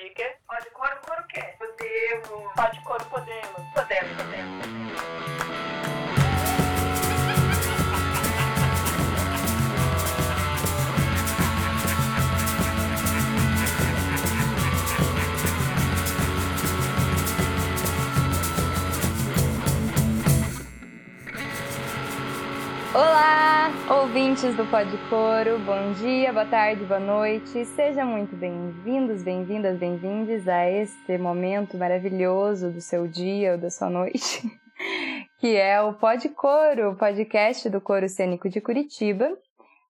Pode ouvintes do Pode Coro, bom dia, boa tarde, boa noite. Sejam muito bem-vindos, bem-vindas, bem-vindes a este momento maravilhoso do seu dia ou da sua noite, que é o Pode Coro, o podcast do Coro Cênico de Curitiba.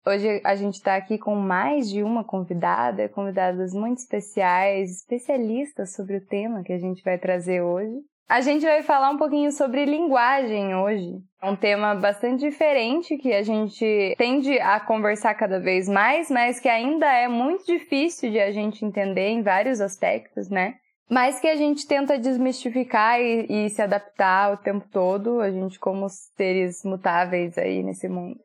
Hoje a gente está aqui com mais de uma convidada, convidadas muito especiais, especialistas sobre o tema que a gente vai trazer hoje. A gente vai falar um pouquinho sobre linguagem hoje. É um tema bastante diferente que a gente tende a conversar cada vez mais, mas que ainda é muito difícil de a gente entender em vários aspectos, né? Mas que a gente tenta desmistificar e, e se adaptar o tempo todo, a gente como seres mutáveis aí nesse mundo.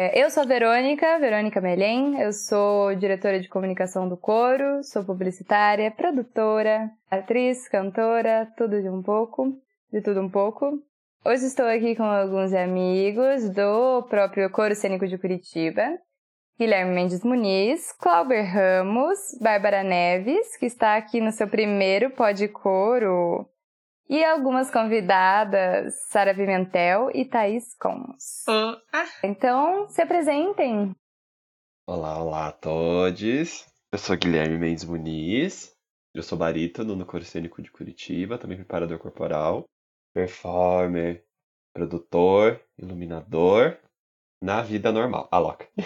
É, eu sou a Verônica, Verônica Melém, eu sou diretora de comunicação do coro, sou publicitária, produtora, atriz, cantora, tudo de um pouco, de tudo um pouco. Hoje estou aqui com alguns amigos do próprio Coro Cênico de Curitiba, Guilherme Mendes Muniz, Clauber Ramos, Bárbara Neves, que está aqui no seu primeiro Pod Coro e algumas convidadas, Sara Pimentel e Thaís Comus. Oh, ah. Então, se apresentem. Olá, olá a todos. Eu sou Guilherme Mendes Muniz. Eu sou barítono no Coro Cênico de Curitiba, também preparador corporal, performer, produtor, iluminador, na vida normal. A louca.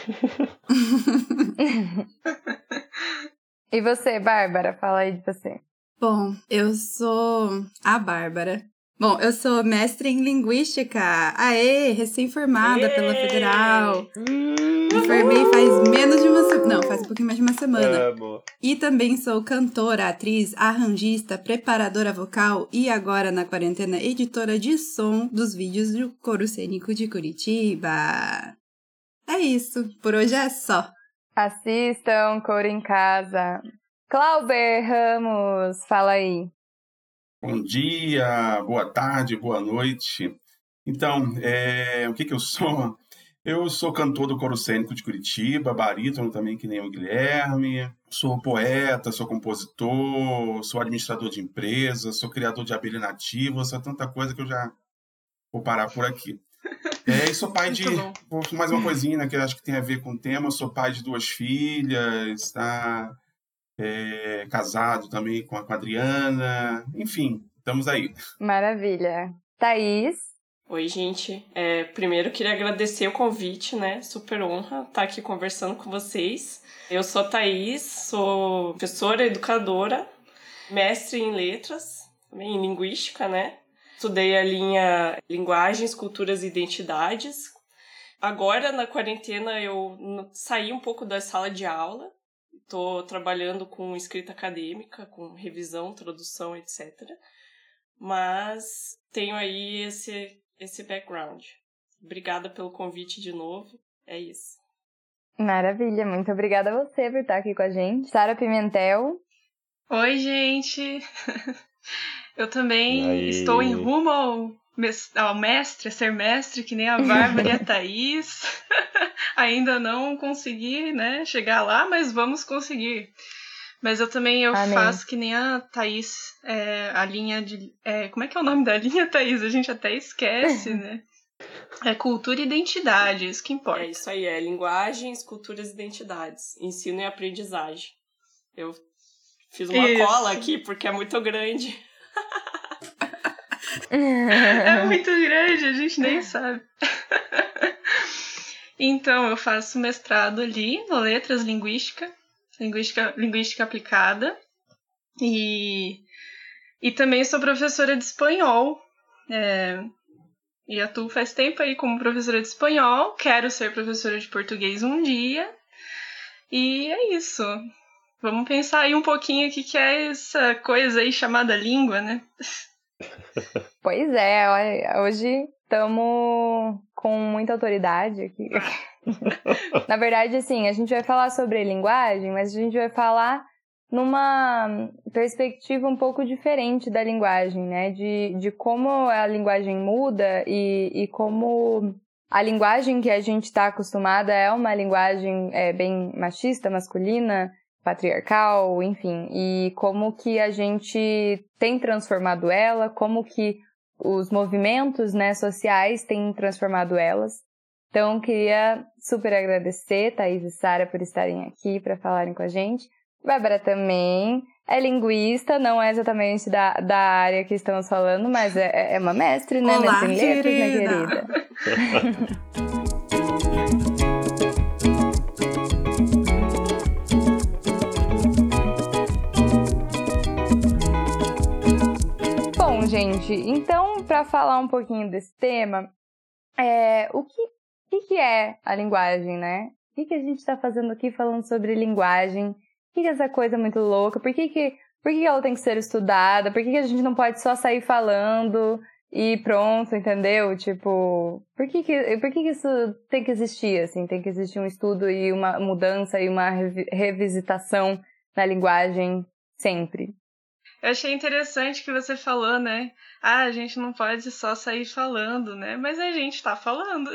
e você, Bárbara? Fala aí de você. Bom, eu sou a Bárbara. Bom, eu sou mestre em linguística. Aê, recém-formada pela Federal. Me formei faz menos de uma semana. Não, faz um pouquinho mais de uma semana. Amo. E também sou cantora, atriz, arranjista, preparadora vocal e agora na quarentena editora de som dos vídeos do Coro Cênico de Curitiba. É isso, por hoje é só. Assistam Coro em Casa. Clauber Ramos, fala aí. Bom dia, boa tarde, boa noite. Então, é, o que, que eu sou? Eu sou cantor do Coro Cênico de Curitiba, barítono também, que nem o Guilherme. Sou poeta, sou compositor, sou administrador de empresas, sou criador de abelha nativa, sou tanta coisa que eu já vou parar por aqui. É, e sou pai de. Mais uma coisinha né, que eu acho que tem a ver com o tema. Sou pai de duas filhas, tá? É, casado também com a, com a Adriana. Enfim, estamos aí. Maravilha. Thaís? Oi, gente. É, primeiro queria agradecer o convite, né? Super honra estar aqui conversando com vocês. Eu sou a Thaís, sou professora, educadora, mestre em letras, também em linguística, né? Estudei a linha Linguagens, Culturas e Identidades. Agora, na quarentena, eu saí um pouco da sala de aula. Estou trabalhando com escrita acadêmica, com revisão, tradução, etc. Mas tenho aí esse, esse background. Obrigada pelo convite de novo. É isso. Maravilha, muito obrigada a você por estar aqui com a gente. Sara Pimentel. Oi, gente. Eu também estou em rumo ao, ao mestre, a ser mestre, que nem a Bárbara e a Thaís. Ainda não consegui, né, chegar lá, mas vamos conseguir. Mas eu também eu Amém. faço que nem a Thaís, é, a linha de. É, como é que é o nome da linha, Thaís? A gente até esquece, né? É cultura e identidade, isso que importa. É isso aí, é linguagens, culturas e identidades. Ensino e aprendizagem. Eu fiz uma Isso. cola aqui porque é muito grande. É muito grande, a gente nem sabe. Então, eu faço mestrado ali no Letras Linguística, Linguística, linguística Aplicada, e, e também sou professora de espanhol. É, e atuo faz tempo aí como professora de espanhol, quero ser professora de português um dia, e é isso. Vamos pensar aí um pouquinho o que, que é essa coisa aí chamada língua, né? Pois é, hoje estamos com muita autoridade aqui. Na verdade, assim, a gente vai falar sobre linguagem, mas a gente vai falar numa perspectiva um pouco diferente da linguagem, né? De, de como a linguagem muda e, e como a linguagem que a gente está acostumada é uma linguagem é, bem machista, masculina, patriarcal, enfim, e como que a gente tem transformado ela, como que os movimentos né, sociais têm transformado elas. Então, queria super agradecer Thaís e Sara por estarem aqui para falarem com a gente. Bárbara também é linguista, não é exatamente da, da área que estamos falando, mas é, é uma mestre, né? Olá, mestre em letras, querida. né, querida? gente, então, para falar um pouquinho desse tema, é, o que, que, que é a linguagem, né? O que, que a gente está fazendo aqui falando sobre linguagem? O que, que é essa coisa muito louca? Por que, que, por que, ela tem que ser estudada? Por que, que a gente não pode só sair falando e pronto, entendeu? Tipo, por que, que, por que, que isso tem que existir, assim? Tem que existir um estudo e uma mudança e uma revi- revisitação na linguagem sempre. Eu achei interessante que você falou, né? Ah, a gente não pode só sair falando, né? Mas a gente tá falando.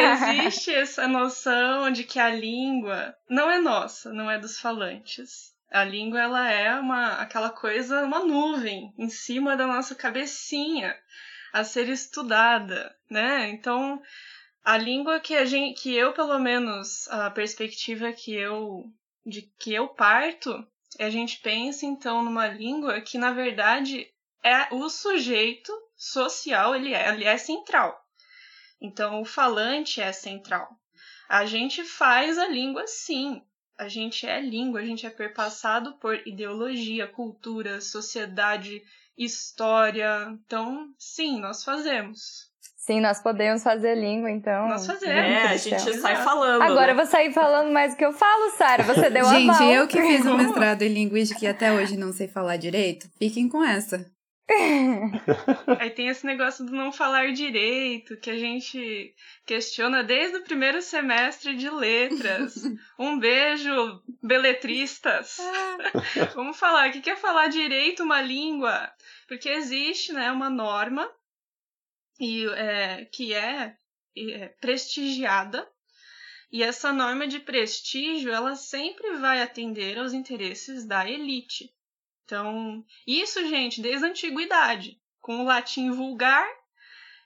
Existe essa noção de que a língua não é nossa, não é dos falantes. A língua ela é uma aquela coisa, uma nuvem em cima da nossa cabecinha a ser estudada, né? Então, a língua que a gente, que eu pelo menos a perspectiva que eu de que eu parto a gente pensa então numa língua que na verdade é o sujeito social, ele é, ele é central. Então o falante é central. A gente faz a língua sim. A gente é língua, a gente é perpassado por ideologia, cultura, sociedade, história. Então, sim, nós fazemos. Sim, nós podemos fazer língua, então. Nós fazemos. É, a gente sai falando. Agora né? eu vou sair falando mais do que eu falo, Sara. Você deu a Gente, eu que fiz um mestrado em linguística e até hoje não sei falar direito, fiquem com essa. Aí tem esse negócio do não falar direito, que a gente questiona desde o primeiro semestre de letras. Um beijo, beletristas. Vamos falar, o que é falar direito uma língua? Porque existe né, uma norma e, é, que é, é prestigiada. E essa norma de prestígio, ela sempre vai atender aos interesses da elite. Então, isso, gente, desde a antiguidade, com o latim vulgar,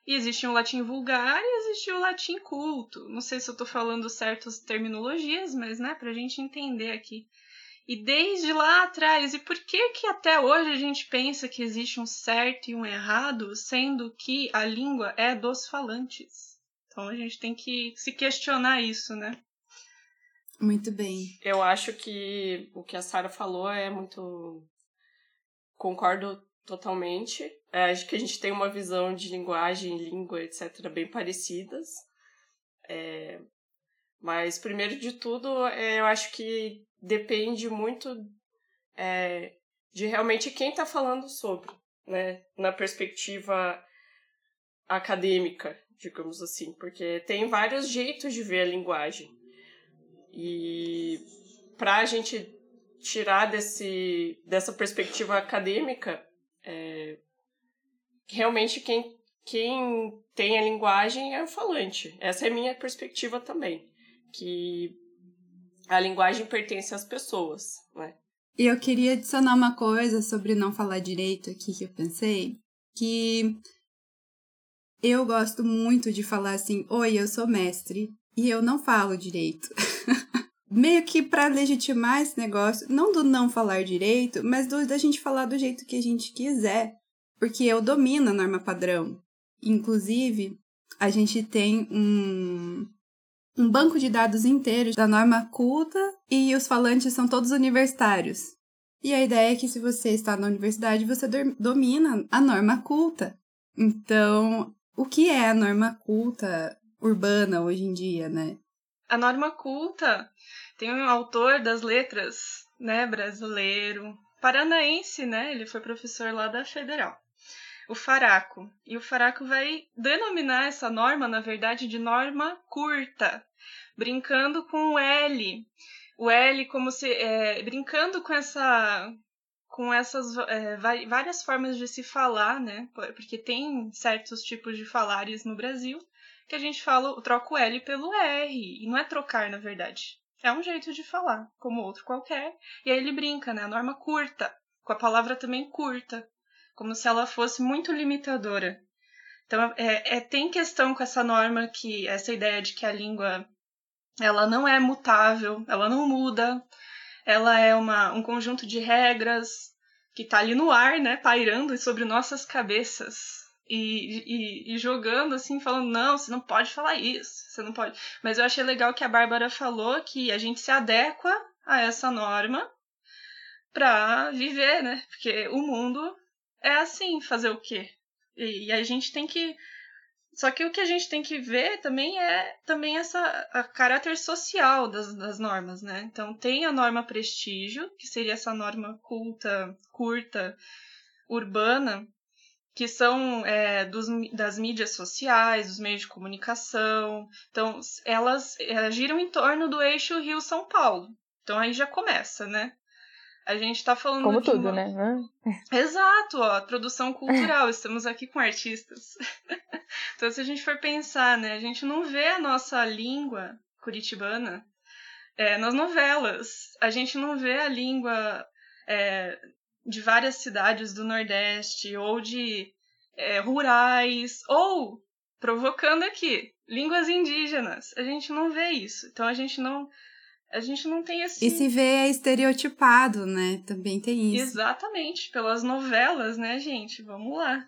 e existe um latim vulgar e existe o latim culto. Não sei se eu tô falando certas terminologias, mas, né, pra gente entender aqui. E desde lá atrás, e por que que até hoje a gente pensa que existe um certo e um errado, sendo que a língua é dos falantes? Então a gente tem que se questionar isso, né? Muito bem. Eu acho que o que a Sara falou é muito. Concordo totalmente. É, acho que a gente tem uma visão de linguagem, língua, etc., bem parecidas. É, Mas, primeiro de tudo, é, eu acho que depende muito é, de realmente quem está falando sobre, né? Na perspectiva acadêmica, digamos assim. Porque tem vários jeitos de ver a linguagem. E para a gente tirar desse, dessa perspectiva acadêmica, é, realmente quem, quem tem a linguagem é o falante. Essa é a minha perspectiva também. Que a linguagem pertence às pessoas, né? E eu queria adicionar uma coisa sobre não falar direito aqui que eu pensei, que eu gosto muito de falar assim, oi, eu sou mestre e eu não falo direito. Meio que para legitimar esse negócio, não do não falar direito, mas do da gente falar do jeito que a gente quiser, porque eu domino a norma padrão. Inclusive, a gente tem um um banco de dados inteiro da norma culta e os falantes são todos universitários. E a ideia é que se você está na universidade, você do- domina a norma culta. Então, o que é a norma culta urbana hoje em dia, né? A norma culta tem um autor das letras, né, brasileiro, paranaense, né? Ele foi professor lá da Federal. O Faraco. E o Faraco vai denominar essa norma, na verdade, de norma curta, brincando com o L. o L como se é, brincando com essa com essas é, várias formas de se falar, né? Porque tem certos tipos de falares no Brasil que a gente fala, troca o L pelo R, e não é trocar, na verdade. É um jeito de falar, como outro qualquer. E aí ele brinca, né? A norma curta, com a palavra também curta, como se ela fosse muito limitadora. Então, é, é, tem questão com essa norma que essa ideia de que a língua ela não é mutável, ela não muda, ela é uma, um conjunto de regras que está ali no ar, né, pairando sobre nossas cabeças e, e, e, jogando assim, falando não, você não pode falar isso, você não pode. Mas eu achei legal que a Bárbara falou que a gente se adequa a essa norma para viver, né? Porque o mundo é assim, fazer o quê? E, e a gente tem que só que o que a gente tem que ver também é também essa a caráter social das, das normas, né? Então tem a norma prestígio, que seria essa norma culta, curta, urbana, que são é, dos, das mídias sociais, dos meios de comunicação. Então elas, elas giram em torno do eixo Rio-São Paulo. Então aí já começa, né? A gente está falando. Como tudo, uma... né? Exato, ó, produção cultural. Estamos aqui com artistas. então, se a gente for pensar, né, a gente não vê a nossa língua curitibana é, nas novelas. A gente não vê a língua é, de várias cidades do Nordeste ou de é, rurais ou provocando aqui línguas indígenas. A gente não vê isso. Então a gente não a gente não tem esse. E se vê estereotipado, né? Também tem isso. Exatamente, pelas novelas, né, gente? Vamos lá.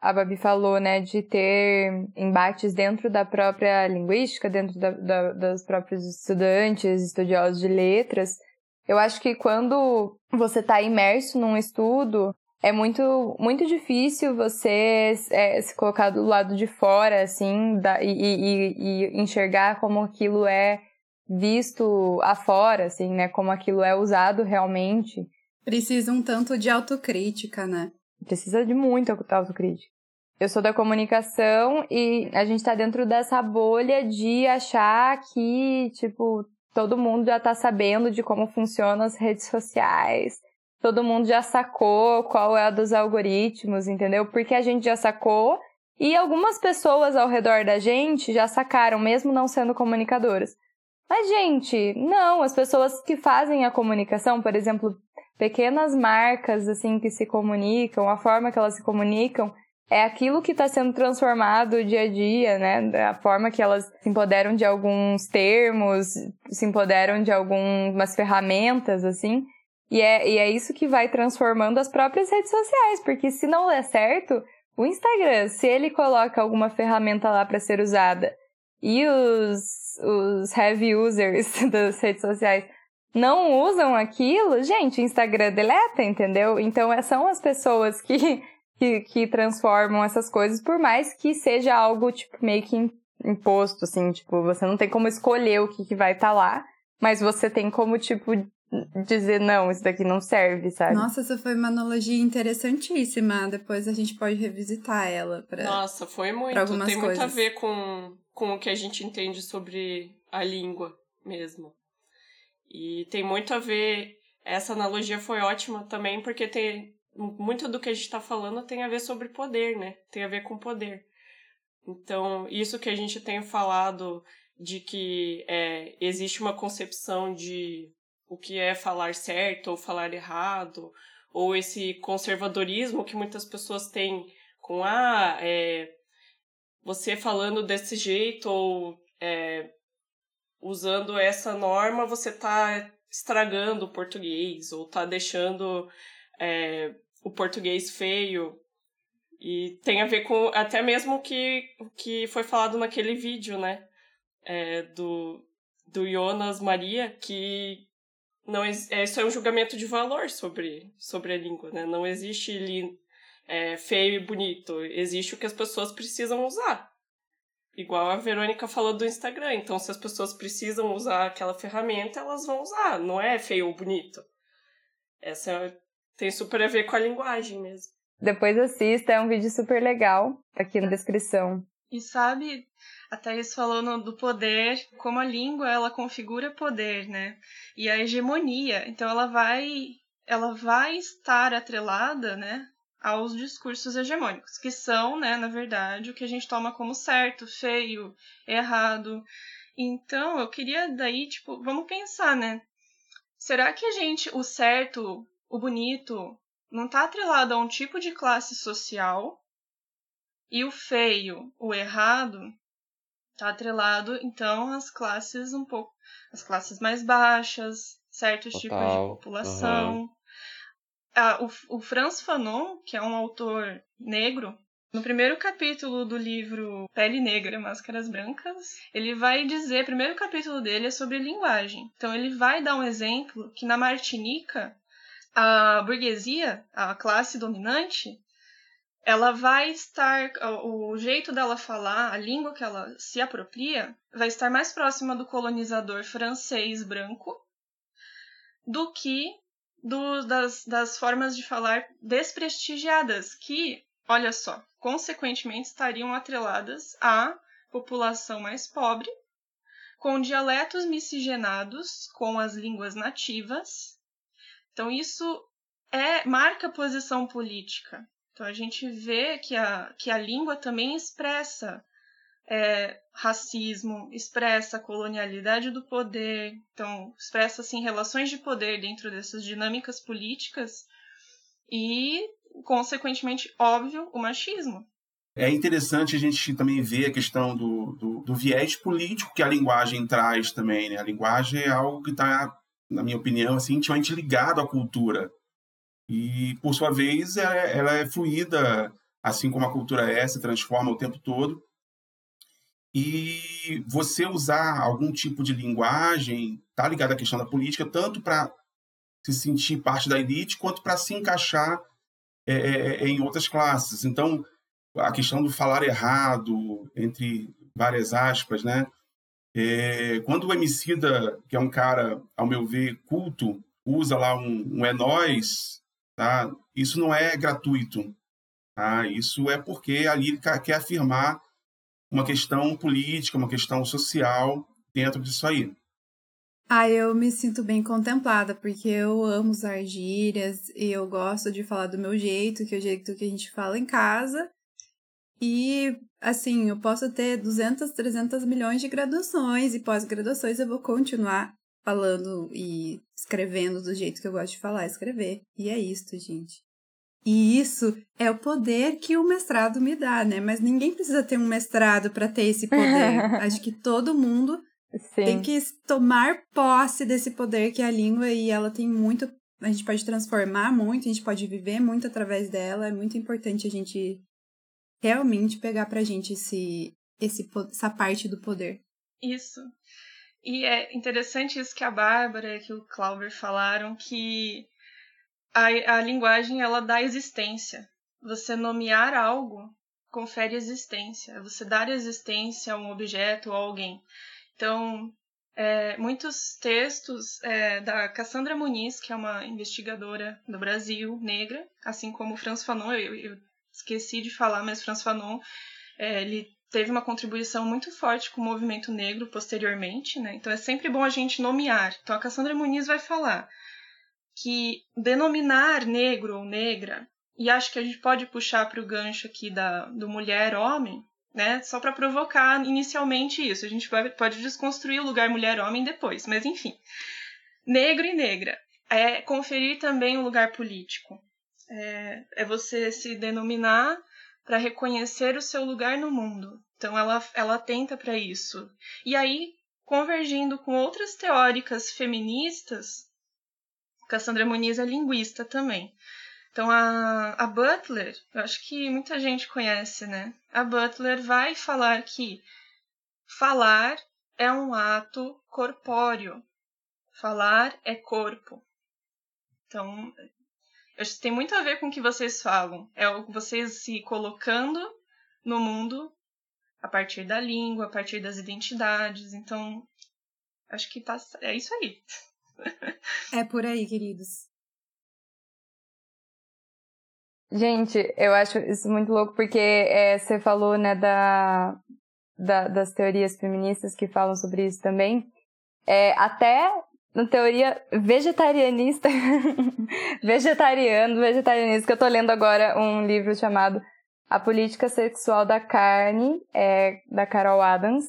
A Babi falou, né, de ter embates dentro da própria linguística, dentro da, da, dos próprios estudantes, estudiosos de letras. Eu acho que quando você está imerso num estudo, é muito, muito difícil você é, se colocar do lado de fora, assim, da, e, e, e enxergar como aquilo é visto afora, assim, né? Como aquilo é usado realmente. Precisa um tanto de autocrítica, né? Precisa de muita autocrítica. Eu sou da comunicação e a gente tá dentro dessa bolha de achar que, tipo, todo mundo já tá sabendo de como funcionam as redes sociais. Todo mundo já sacou qual é a dos algoritmos, entendeu? Porque a gente já sacou e algumas pessoas ao redor da gente já sacaram, mesmo não sendo comunicadoras. Mas, gente, não, as pessoas que fazem a comunicação, por exemplo, pequenas marcas assim que se comunicam, a forma que elas se comunicam, é aquilo que está sendo transformado dia a dia, né? A forma que elas se empoderam de alguns termos, se empoderam de algumas ferramentas, assim. E é, e é isso que vai transformando as próprias redes sociais, porque se não der certo, o Instagram, se ele coloca alguma ferramenta lá para ser usada e os os heavy users das redes sociais não usam aquilo, gente, Instagram deleta, entendeu? Então é, são as pessoas que, que, que transformam essas coisas, por mais que seja algo, tipo, meio que imposto, assim, tipo, você não tem como escolher o que, que vai estar tá lá, mas você tem como, tipo, dizer, não, isso daqui não serve, sabe? Nossa, essa foi uma analogia interessantíssima. Depois a gente pode revisitar ela para Nossa, foi muito. Tem coisas. muito a ver com, com o que a gente entende sobre a língua mesmo. E tem muito a ver. Essa analogia foi ótima também, porque tem muito do que a gente está falando tem a ver sobre poder, né? Tem a ver com poder. Então, isso que a gente tem falado de que é, existe uma concepção de o que é falar certo ou falar errado, ou esse conservadorismo que muitas pessoas têm com ah, é, você falando desse jeito ou é, usando essa norma, você está estragando o português ou está deixando é, o português feio. E tem a ver com até mesmo o que, que foi falado naquele vídeo, né? É, do, do Jonas Maria, que não é, isso é um julgamento de valor sobre, sobre a língua, né? Não existe li, é, feio e bonito, existe o que as pessoas precisam usar. Igual a Verônica falou do Instagram. Então, se as pessoas precisam usar aquela ferramenta, elas vão usar. Não é feio ou bonito. Essa é, tem super a ver com a linguagem mesmo. Depois assista, é um vídeo super legal, aqui na descrição. E sabe, a Thaís falou no, do poder, como a língua ela configura poder, né? E a hegemonia. Então ela vai, ela vai estar atrelada, né, aos discursos hegemônicos, que são, né, na verdade, o que a gente toma como certo, feio, errado. Então, eu queria daí, tipo, vamos pensar, né? Será que a gente, o certo, o bonito, não está atrelado a um tipo de classe social? E o feio, o errado, está atrelado, então, às classes um pouco. as classes mais baixas, certos tipos de população. Uhum. Ah, o, o Franz Fanon, que é um autor negro, no primeiro capítulo do livro Pele Negra, Máscaras Brancas, ele vai dizer, o primeiro capítulo dele é sobre linguagem. Então ele vai dar um exemplo que na Martinica, a burguesia, a classe dominante, ela vai estar, o jeito dela falar, a língua que ela se apropria, vai estar mais próxima do colonizador francês branco do que do, das, das formas de falar desprestigiadas, que, olha só, consequentemente estariam atreladas à população mais pobre, com dialetos miscigenados com as línguas nativas. Então, isso é marca posição política. Então a gente vê que a, que a língua também expressa é, racismo, expressa a colonialidade do poder, então expressa assim relações de poder dentro dessas dinâmicas políticas e, consequentemente, óbvio, o machismo. É interessante a gente também ver a questão do, do, do viés político que a linguagem traz também. Né? A linguagem é algo que está, na minha opinião, assim, intimamente ligado à cultura. E, por sua vez, ela, é, ela é fluida, assim como a cultura é, se transforma o tempo todo. E você usar algum tipo de linguagem está ligado à questão da política, tanto para se sentir parte da elite, quanto para se encaixar é, é, é, em outras classes. Então, a questão do falar errado, entre várias aspas, né? É, quando o Emicida, que é um cara, ao meu ver, culto, usa lá um, um é nós, tá? Isso não é gratuito, tá? Isso é porque a lírica quer afirmar uma questão política, uma questão social dentro disso aí. Ah, eu me sinto bem contemplada, porque eu amo usar gírias e eu gosto de falar do meu jeito, que é o jeito que a gente fala em casa. E, assim, eu posso ter 200, 300 milhões de graduações e pós-graduações eu vou continuar falando e escrevendo do jeito que eu gosto de falar, escrever. E é isso, gente. E isso é o poder que o mestrado me dá, né? Mas ninguém precisa ter um mestrado para ter esse poder. Acho que todo mundo Sim. tem que tomar posse desse poder que é a língua e ela tem muito. A gente pode transformar muito, a gente pode viver muito através dela. É muito importante a gente realmente pegar pra gente esse, esse, essa parte do poder. Isso. E é interessante isso que a Bárbara e que o Clauber falaram, que a, a linguagem ela dá existência. Você nomear algo confere existência. Você dar existência a um objeto ou alguém. Então, é, muitos textos é, da Cassandra Muniz, que é uma investigadora do Brasil, negra, assim como Franz Fanon, eu, eu esqueci de falar, mas Franz Fanon, é, ele teve uma contribuição muito forte com o movimento negro posteriormente, né? Então é sempre bom a gente nomear. Então a Cassandra Muniz vai falar que denominar negro ou negra, e acho que a gente pode puxar para o gancho aqui da, do mulher-homem, né? Só para provocar inicialmente isso. A gente pode desconstruir o lugar mulher-homem depois, mas enfim. Negro e negra. É conferir também um lugar político. É, é você se denominar para reconhecer o seu lugar no mundo. Então ela, ela tenta para isso. E aí, convergindo com outras teóricas feministas, Cassandra Muniz é linguista também. Então a, a Butler, eu acho que muita gente conhece, né? A Butler vai falar que falar é um ato corpóreo. Falar é corpo. Então, Acho que tem muito a ver com o que vocês falam. É vocês se colocando no mundo a partir da língua, a partir das identidades. Então, acho que tá, é isso aí. É por aí, queridos. Gente, eu acho isso muito louco porque é, você falou, né, da, da, das teorias feministas que falam sobre isso também. É, até na teoria vegetarianista, vegetariano, vegetarianista, que eu tô lendo agora um livro chamado A Política Sexual da Carne, é, da Carol Adams,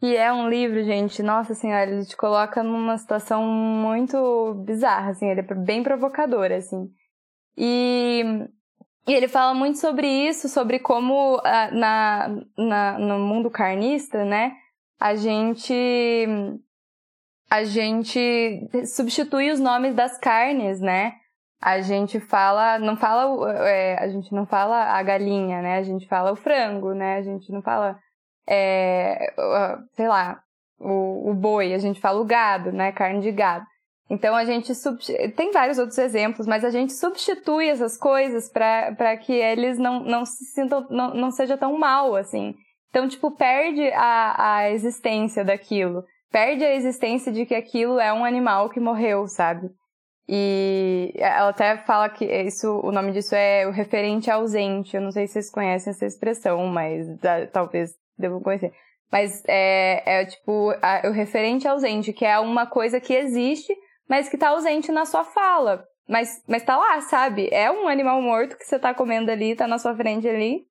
que é um livro, gente, nossa senhora, ele te coloca numa situação muito bizarra, assim, ele é bem provocador, assim. E, e ele fala muito sobre isso, sobre como uh, na, na, no mundo carnista, né, a gente a gente substitui os nomes das carnes, né? A gente fala, não fala, é, a gente não fala a galinha, né? A gente fala o frango, né? A gente não fala, é, sei lá, o, o boi, a gente fala o gado, né? Carne de gado. Então a gente tem vários outros exemplos, mas a gente substitui essas coisas para que eles não, não se sintam, não, não seja tão mal assim. Então, tipo, perde a, a existência daquilo perde a existência de que aquilo é um animal que morreu, sabe? E ela até fala que isso, o nome disso é o referente ausente. Eu não sei se vocês conhecem essa expressão, mas talvez devam conhecer. Mas é, é tipo a, o referente ausente, que é uma coisa que existe, mas que tá ausente na sua fala. Mas, mas tá lá, sabe? É um animal morto que você tá comendo ali, tá na sua frente ali.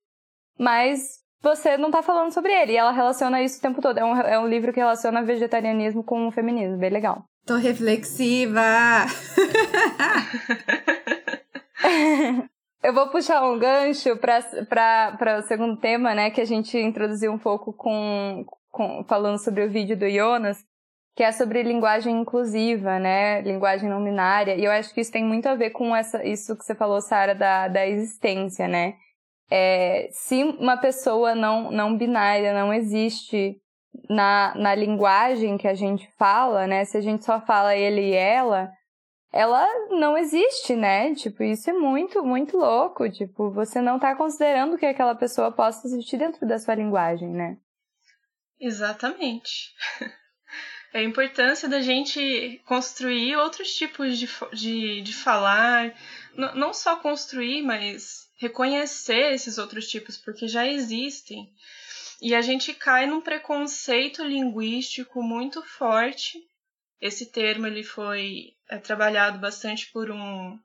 Mas você não tá falando sobre ele. E ela relaciona isso o tempo todo. É um, é um livro que relaciona vegetarianismo com o feminismo, bem legal. Tô reflexiva! Eu vou puxar um gancho para o segundo tema, né, que a gente introduziu um pouco com, com, falando sobre o vídeo do Jonas, que é sobre linguagem inclusiva, né, linguagem não binária. E eu acho que isso tem muito a ver com essa, isso que você falou, Sara, da, da existência, né? É, se uma pessoa não, não binária não existe na, na linguagem que a gente fala, né? Se a gente só fala ele e ela, ela não existe, né? Tipo, isso é muito, muito louco. Tipo, você não tá considerando que aquela pessoa possa existir dentro da sua linguagem, né? Exatamente. É a importância da gente construir outros tipos de, de, de falar. Não só construir, mas reconhecer esses outros tipos, porque já existem. E a gente cai num preconceito linguístico muito forte. Esse termo ele foi é, trabalhado bastante por um,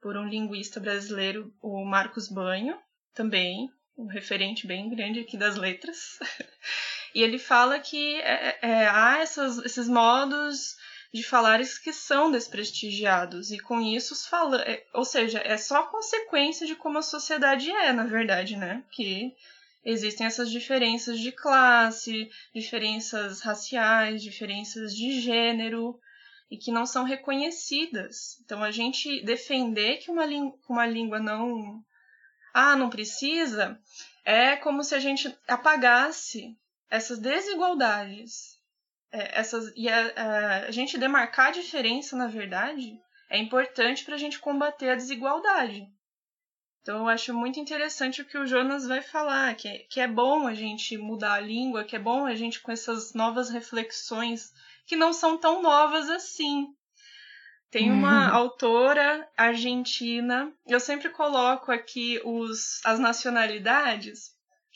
por um linguista brasileiro, o Marcos Banho, também, um referente bem grande aqui das letras. e ele fala que é, é, há essas, esses modos de falares que são desprestigiados e com isso os fala, é, ou seja, é só consequência de como a sociedade é, na verdade, né? Que existem essas diferenças de classe, diferenças raciais, diferenças de gênero e que não são reconhecidas. Então a gente defender que uma, uma língua não ah, não precisa, é como se a gente apagasse essas desigualdades é, essas e a, a, gente demarcar a diferença, na verdade, é importante para a gente combater a desigualdade. Então eu acho muito interessante o que o Jonas vai falar, que é, que é bom a gente mudar a língua, que é bom a gente com essas novas reflexões que não são tão novas assim. Tem uma uhum. autora argentina, eu sempre coloco aqui os, as nacionalidades,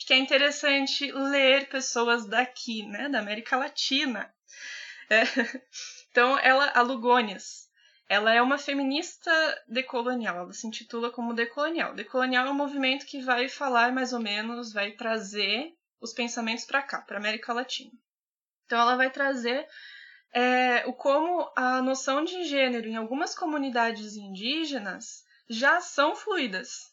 que é interessante ler pessoas daqui, né, da América Latina. É. Então, ela, a Lugônias, ela é uma feminista decolonial, ela se intitula como decolonial. Decolonial é um movimento que vai falar mais ou menos, vai trazer os pensamentos para cá, para América Latina. Então, ela vai trazer é, o como a noção de gênero em algumas comunidades indígenas já são fluidas.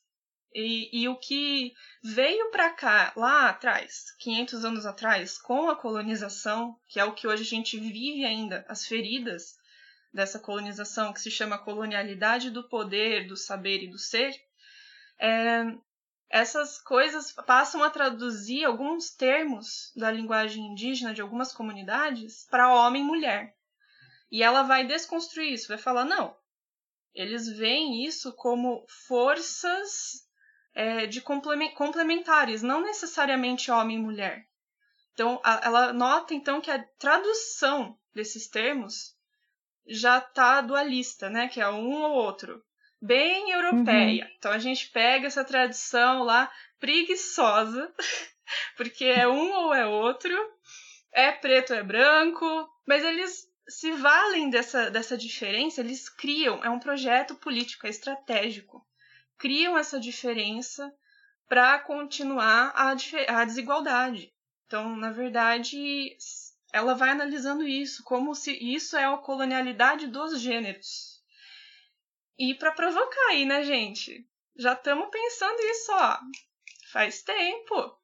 E, e o que veio para cá lá atrás, 500 anos atrás, com a colonização, que é o que hoje a gente vive ainda, as feridas dessa colonização, que se chama colonialidade do poder, do saber e do ser, é, essas coisas passam a traduzir alguns termos da linguagem indígena de algumas comunidades para homem e mulher. E ela vai desconstruir isso, vai falar: não, eles veem isso como forças é, de complementares, não necessariamente homem e mulher. Então, a, ela nota então que a tradução desses termos já está dualista, né? Que é um ou outro. Bem europeia. Uhum. Então a gente pega essa tradição lá preguiçosa Porque é um ou é outro, é preto ou é branco, mas eles se valem dessa, dessa diferença, eles criam, é um projeto político, é estratégico. Criam essa diferença para continuar a, a desigualdade. Então, na verdade, ela vai analisando isso, como se isso é a colonialidade dos gêneros. E para provocar aí, né, gente? Já estamos pensando isso, ó. Faz tempo.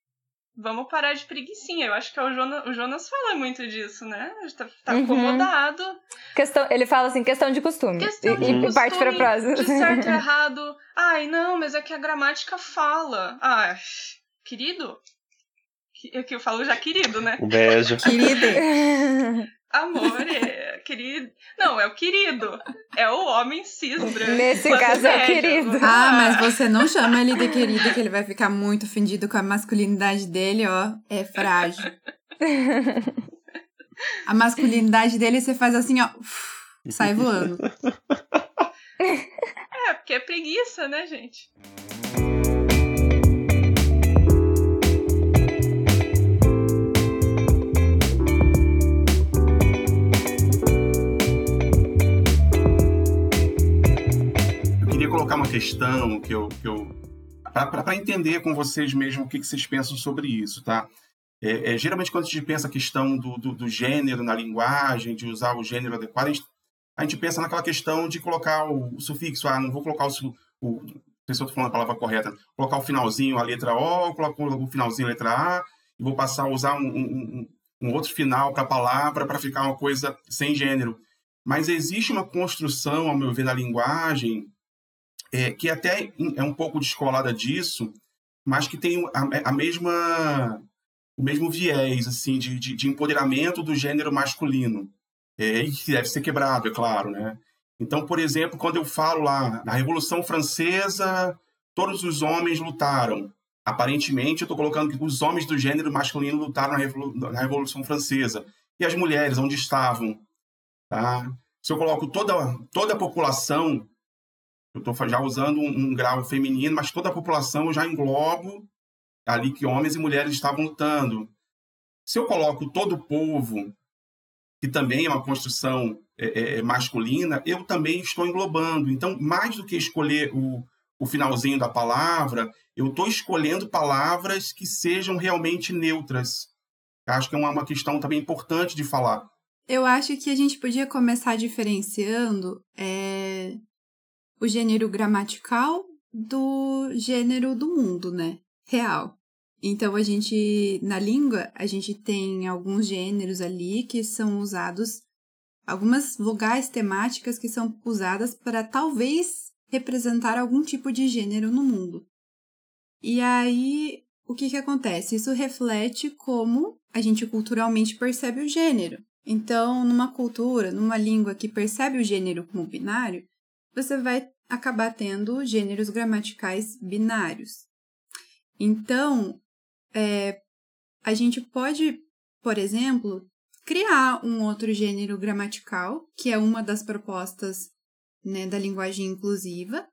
Vamos parar de preguiçinha. Eu acho que é o, Jonas, o Jonas fala muito disso, né? Tá, tá Uhum. acomodado. Questão, ele fala assim, questão de costume. Questão de e, costume, parte pra próxima. De certo e errado. Ai, não, mas é que a gramática fala. Ah, querido? Que- É que eu falo já querido, né? Um beijo. Querida, Amor, é querido. Não, é o querido. É o homem cis branco. Nesse caso é o querido. Ah, lá. mas você não chama ele de querido, que ele vai ficar muito ofendido com a masculinidade dele, ó. É frágil. A masculinidade dele você faz assim, ó. uf, Sai voando. É, porque é preguiça, né, gente? Colocar uma questão que eu. Que eu para entender com vocês mesmo o que, que vocês pensam sobre isso, tá? É, é, geralmente, quando a gente pensa a questão do, do, do gênero na linguagem, de usar o gênero adequado, a gente, a gente pensa naquela questão de colocar o, o sufixo, ah, não vou colocar o. o a pessoa falando a palavra correta, colocar o finalzinho, a letra O, colocar o finalzinho, a letra A, e vou passar a usar um, um- um outro final para a palavra para ficar uma coisa sem gênero. Mas existe uma construção, ao meu ver, na linguagem, é, que até é um pouco descolada disso, mas que tem a, a mesma o mesmo viés assim de, de, de empoderamento do gênero masculino é, e que deve ser quebrado, é claro, né? Então, por exemplo, quando eu falo lá na Revolução Francesa, todos os homens lutaram. Aparentemente, eu estou colocando que os homens do gênero masculino lutaram na, Revolu na Revolução Francesa. E as mulheres, onde estavam? Tá? Se eu coloco toda, toda a população, eu estou já usando um, um grau feminino, mas toda a população eu já englobo ali que homens e mulheres estavam lutando. Se eu coloco todo o povo, que também é uma construção é, é, masculina, eu também estou englobando. Então, mais do que escolher o, o finalzinho da palavra, eu estou escolhendo palavras que sejam realmente neutras. Acho que é uma, uma questão também importante de falar. Eu acho que a gente podia começar diferenciando é, o gênero gramatical do gênero do mundo, né? Real. Então, a gente, na língua, a gente tem alguns gêneros ali que são usados, algumas vogais temáticas que são usadas para talvez representar algum tipo de gênero no mundo. E aí, o que que acontece? Isso reflete como a gente culturalmente percebe o gênero. Então, numa cultura, numa língua que percebe o gênero como binário, você vai acabar tendo gêneros gramaticais binários. Então, é, a gente pode, por exemplo, criar um outro gênero gramatical, que é uma das propostas né, da linguagem inclusiva.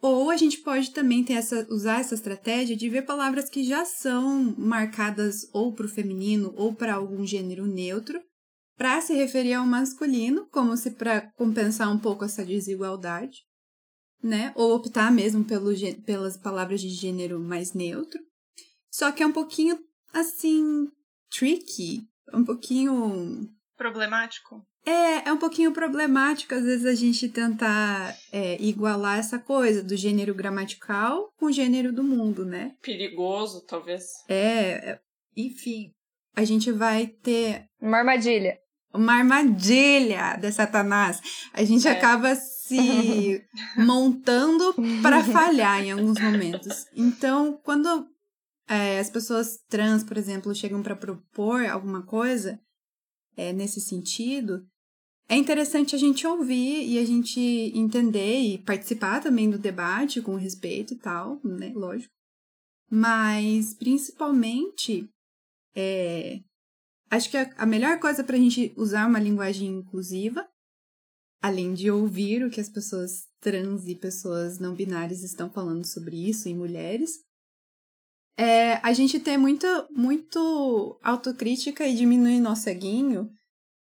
Ou a gente pode também ter essa, usar essa estratégia de ver palavras que já são marcadas ou para o feminino ou para algum gênero neutro, para se referir ao masculino, como se para compensar um pouco essa desigualdade, né? Ou optar mesmo pelo, pelas palavras de gênero mais neutro. Só que é um pouquinho assim tricky, um pouquinho Problemático. é, é um pouquinho problemático, às vezes, a gente tentar é, igualar essa coisa do gênero gramatical com o gênero do mundo, né? Perigoso, talvez. É, é, enfim, a gente vai ter Uma armadilha. Uma armadilha de Satanás. A gente É. acaba se montando para falhar em alguns momentos. Então, quando é, as pessoas trans, por exemplo, chegam para propor alguma coisa é, nesse sentido, é interessante a gente ouvir e a gente entender e participar também do debate com respeito e tal, né? Lógico. Mas, principalmente, é, acho que a, a melhor coisa para a gente usar uma linguagem inclusiva, além de ouvir o que as pessoas trans e pessoas não binárias estão falando sobre isso e mulheres, é a gente ter muito, muito autocrítica e diminuir nosso eguinho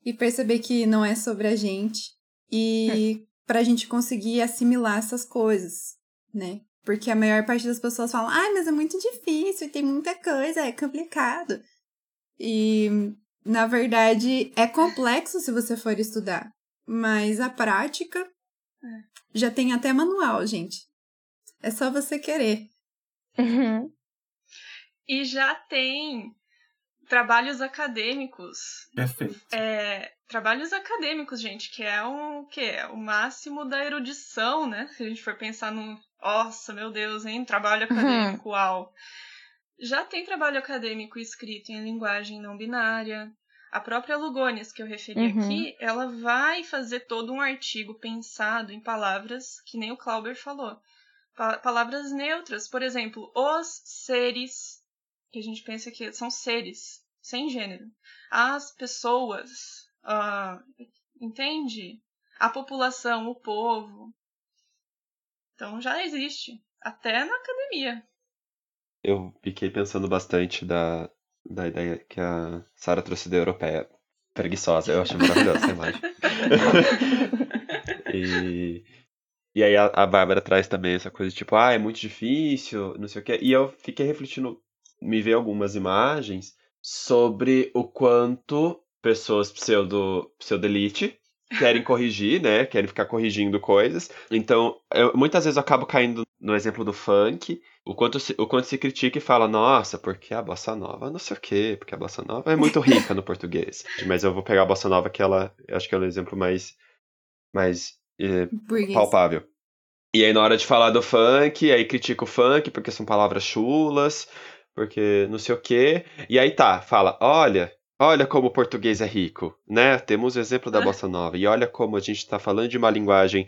e perceber que não é sobre a gente e pra gente conseguir assimilar essas coisas, né? Porque a maior parte das pessoas falam, ai, mas é muito difícil, tem muita coisa, é complicado. E, na verdade, é complexo se você for estudar. Mas a prática já tem até manual, gente. É só você querer. Uhum. E já tem trabalhos acadêmicos. Perfeito. É, trabalhos acadêmicos, gente, que é um que é o máximo da erudição, né? Se a gente for pensar num, nossa, meu Deus, hein, trabalho acadêmico, uau. Já tem trabalho acadêmico escrito em linguagem não binária. A própria Lugonias, que eu referi Uhum. aqui, ela vai fazer todo um artigo pensado em palavras que nem o Clauber falou. Pa- palavras neutras, por exemplo, os seres, que a gente pensa que são seres, sem gênero. As pessoas, ah, entende? A população, o povo. Então já existe, até na academia. Eu fiquei pensando bastante da, da ideia que a Sara trouxe da europeia. Preguiçosa, eu achei maravilhosa essa imagem. e, e aí a, a Bárbara traz também essa coisa tipo, ah, é muito difícil, não sei o quê. E eu fiquei refletindo, me veio algumas imagens sobre o quanto pessoas pseudo, pseudo-elite querem corrigir, né? Querem ficar corrigindo coisas. Então, eu, muitas vezes eu acabo caindo no exemplo do funk, o quanto se, o quanto se critica e fala, nossa, porque a bossa nova não sei o quê, porque a bossa nova é muito rica no português. Mas eu vou pegar a bossa nova que ela, acho que é um exemplo mais, mais Burguês. palpável. E aí na hora de falar do funk, aí critica o funk porque são palavras chulas, porque não sei o quê. E aí tá, fala, olha, olha como o português é rico, né? Temos o exemplo da bossa nova. E olha como a gente tá falando de uma linguagem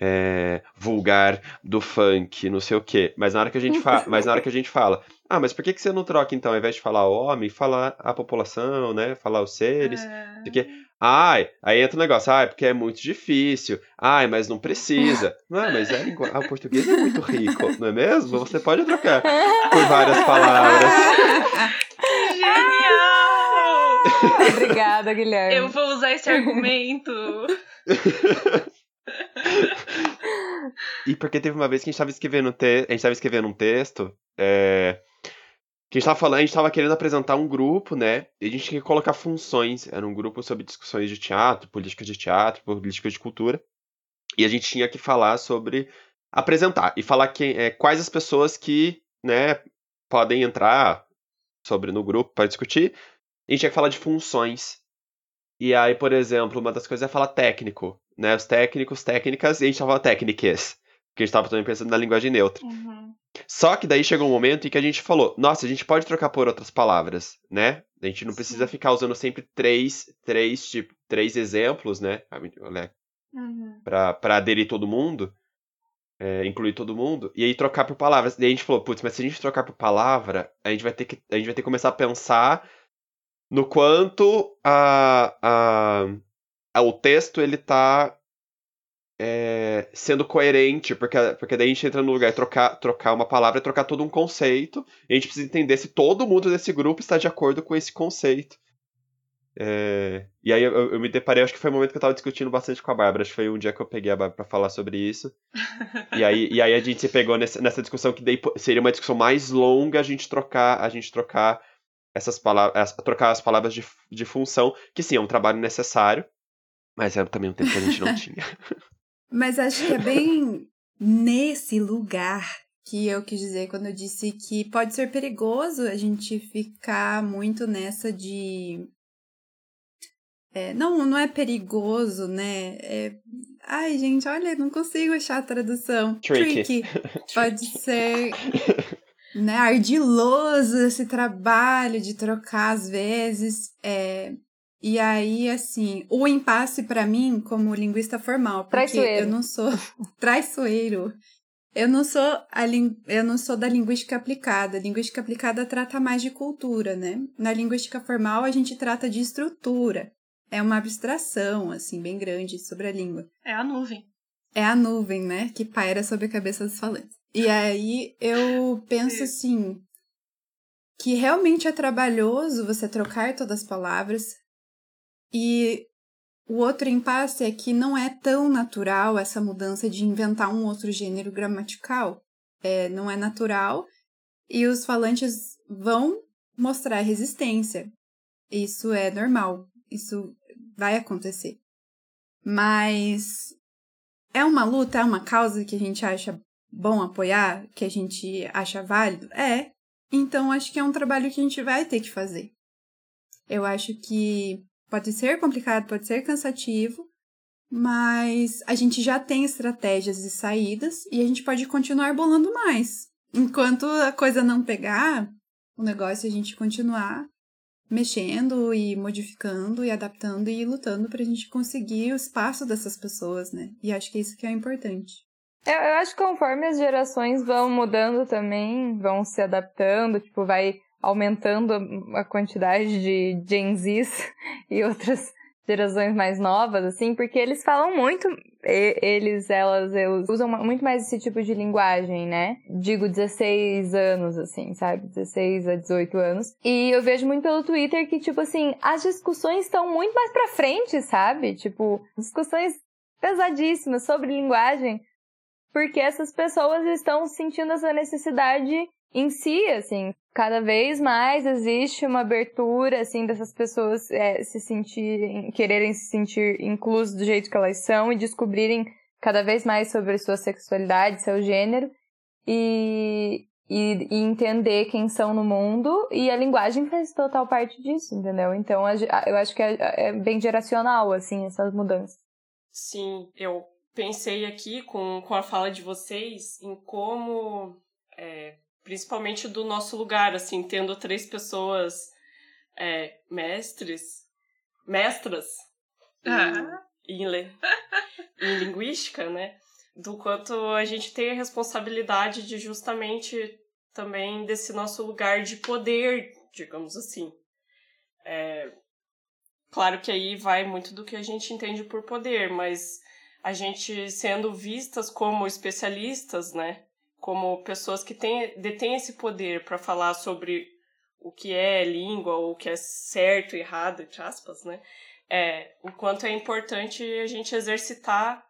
é, vulgar do funk, não sei o quê. Mas na hora que a gente fala, mas na hora que a gente fala, ah, mas por que que você não troca então, ao invés de falar homem, falar a população, né? Falar os seres, É, quê. Ai, aí entra o negócio, ai, porque é muito difícil. Ai, mas não precisa. Não, mas é língua, ah, o português é muito rico, não é mesmo? Você pode trocar por várias palavras. Obrigada, Guilherme. Eu vou usar esse argumento. E porque teve uma vez que a gente tava escrevendo, um te... a gente tava escrevendo um texto, é, que a gente tava falando, a gente tava querendo apresentar um grupo, né? E a gente tinha que colocar funções. Era um grupo sobre discussões de teatro, política de teatro, política de cultura. E a gente tinha que falar sobre apresentar e falar quem, é, quais as pessoas que, né, podem entrar sobre no grupo para discutir. A gente tinha que falar de funções. E aí, por exemplo, uma das coisas é falar técnico, né? Os técnicos, técnicas, e a gente tava técnicas. Porque a gente tava também pensando na linguagem neutra. Uhum. Só que daí chegou um momento em que a gente falou, nossa, a gente pode trocar por outras palavras, né? A gente não precisa Sim. ficar usando sempre três, três, tipo, três exemplos, né? Olha, Uhum. pra, pra aderir todo mundo, é, incluir todo mundo, e aí trocar por palavras. Daí a gente falou, putz, mas se a gente trocar por palavra, a gente vai ter que, a gente vai ter que começar a pensar no quanto a, a, a- o texto ele tá é, sendo coerente, porque, porque daí a gente entra no lugar de trocar, trocar uma palavra trocar todo um conceito, e a gente precisa entender se todo mundo desse grupo está de acordo com esse conceito. É, e aí eu, eu me deparei, acho que foi o momento que eu tava discutindo bastante com a Bárbara, acho que foi um dia que eu peguei a Bárbara pra falar sobre isso. E aí, e aí a gente se pegou nessa, nessa discussão que daí seria uma discussão mais longa a gente trocar, a gente trocar essas palavras, trocar as palavras de, de função, que sim, é um trabalho necessário, mas é também um tempo que a gente não tinha. Mas acho que é bem nesse lugar que eu quis dizer quando eu disse que pode ser perigoso a gente ficar muito nessa de. É, não, não é perigoso, né? É... Ai, gente, olha, não consigo achar a tradução. Tricky. Pode ser né, ardiloso esse trabalho de trocar às vezes. É, e aí, assim, o impasse para mim, como linguista formal, porque Traiçoeiro. eu não sou traiçoeiro. Eu não sou a eu não sou da linguística aplicada. A linguística aplicada trata mais de cultura, né? Na linguística formal a gente trata de estrutura. É uma abstração assim bem grande sobre a língua. É a nuvem. É a nuvem, né, que paira sobre a cabeça dos falantes. E aí eu penso assim, que realmente é trabalhoso você trocar todas as palavras. E o outro impasse é que não é tão natural essa mudança de inventar um outro gênero gramatical. É, não é natural e os falantes vão mostrar resistência. Isso é normal, isso vai acontecer. Mas é uma luta, é uma causa que a gente acha bom apoiar, que a gente acha válido? É. Então acho que é um trabalho que a gente vai ter que fazer. Eu acho que pode ser complicado, pode ser cansativo, mas a gente já tem estratégias e saídas e a gente pode continuar bolando mais. Enquanto a coisa não pegar, o negócio é a gente continuar mexendo e modificando e adaptando e lutando para a gente conseguir o espaço dessas pessoas, né? E acho que é isso que é importante. Eu, eu acho que conforme as gerações vão mudando também, vão se adaptando, tipo, vai aumentando a quantidade de Gen Zs e outras gerações mais novas, assim, porque eles falam muito, eles, elas, eles usam muito mais esse tipo de linguagem, né? Digo 16 anos, assim, sabe? 16 a 18 anos. E eu vejo muito pelo Twitter que, tipo assim, as discussões estão muito mais pra frente, sabe? Tipo, discussões pesadíssimas sobre linguagem, porque essas pessoas estão sentindo essa necessidade em si, assim, cada vez mais existe uma abertura, assim, dessas pessoas é, se sentirem, quererem se sentir inclusas do jeito que elas são e descobrirem cada vez mais sobre sua sexualidade, seu gênero e, e, e entender quem são no mundo e a linguagem faz total parte disso, entendeu? Então eu acho que é, é bem geracional, assim, essas mudanças. Sim, eu pensei aqui com, com a fala de vocês em como é, principalmente do nosso lugar, assim, tendo três pessoas é, mestres, mestras ah. em, em, em linguística, né? Do quanto a gente tem a responsabilidade de justamente também desse nosso lugar de poder, digamos assim. É, claro que aí vai muito do que a gente entende por poder, mas a gente sendo vistas como especialistas, né? como pessoas que têm, detêm esse poder para falar sobre o que é língua, ou o que é certo errado, entre aspas, né? É, o quanto é importante a gente exercitar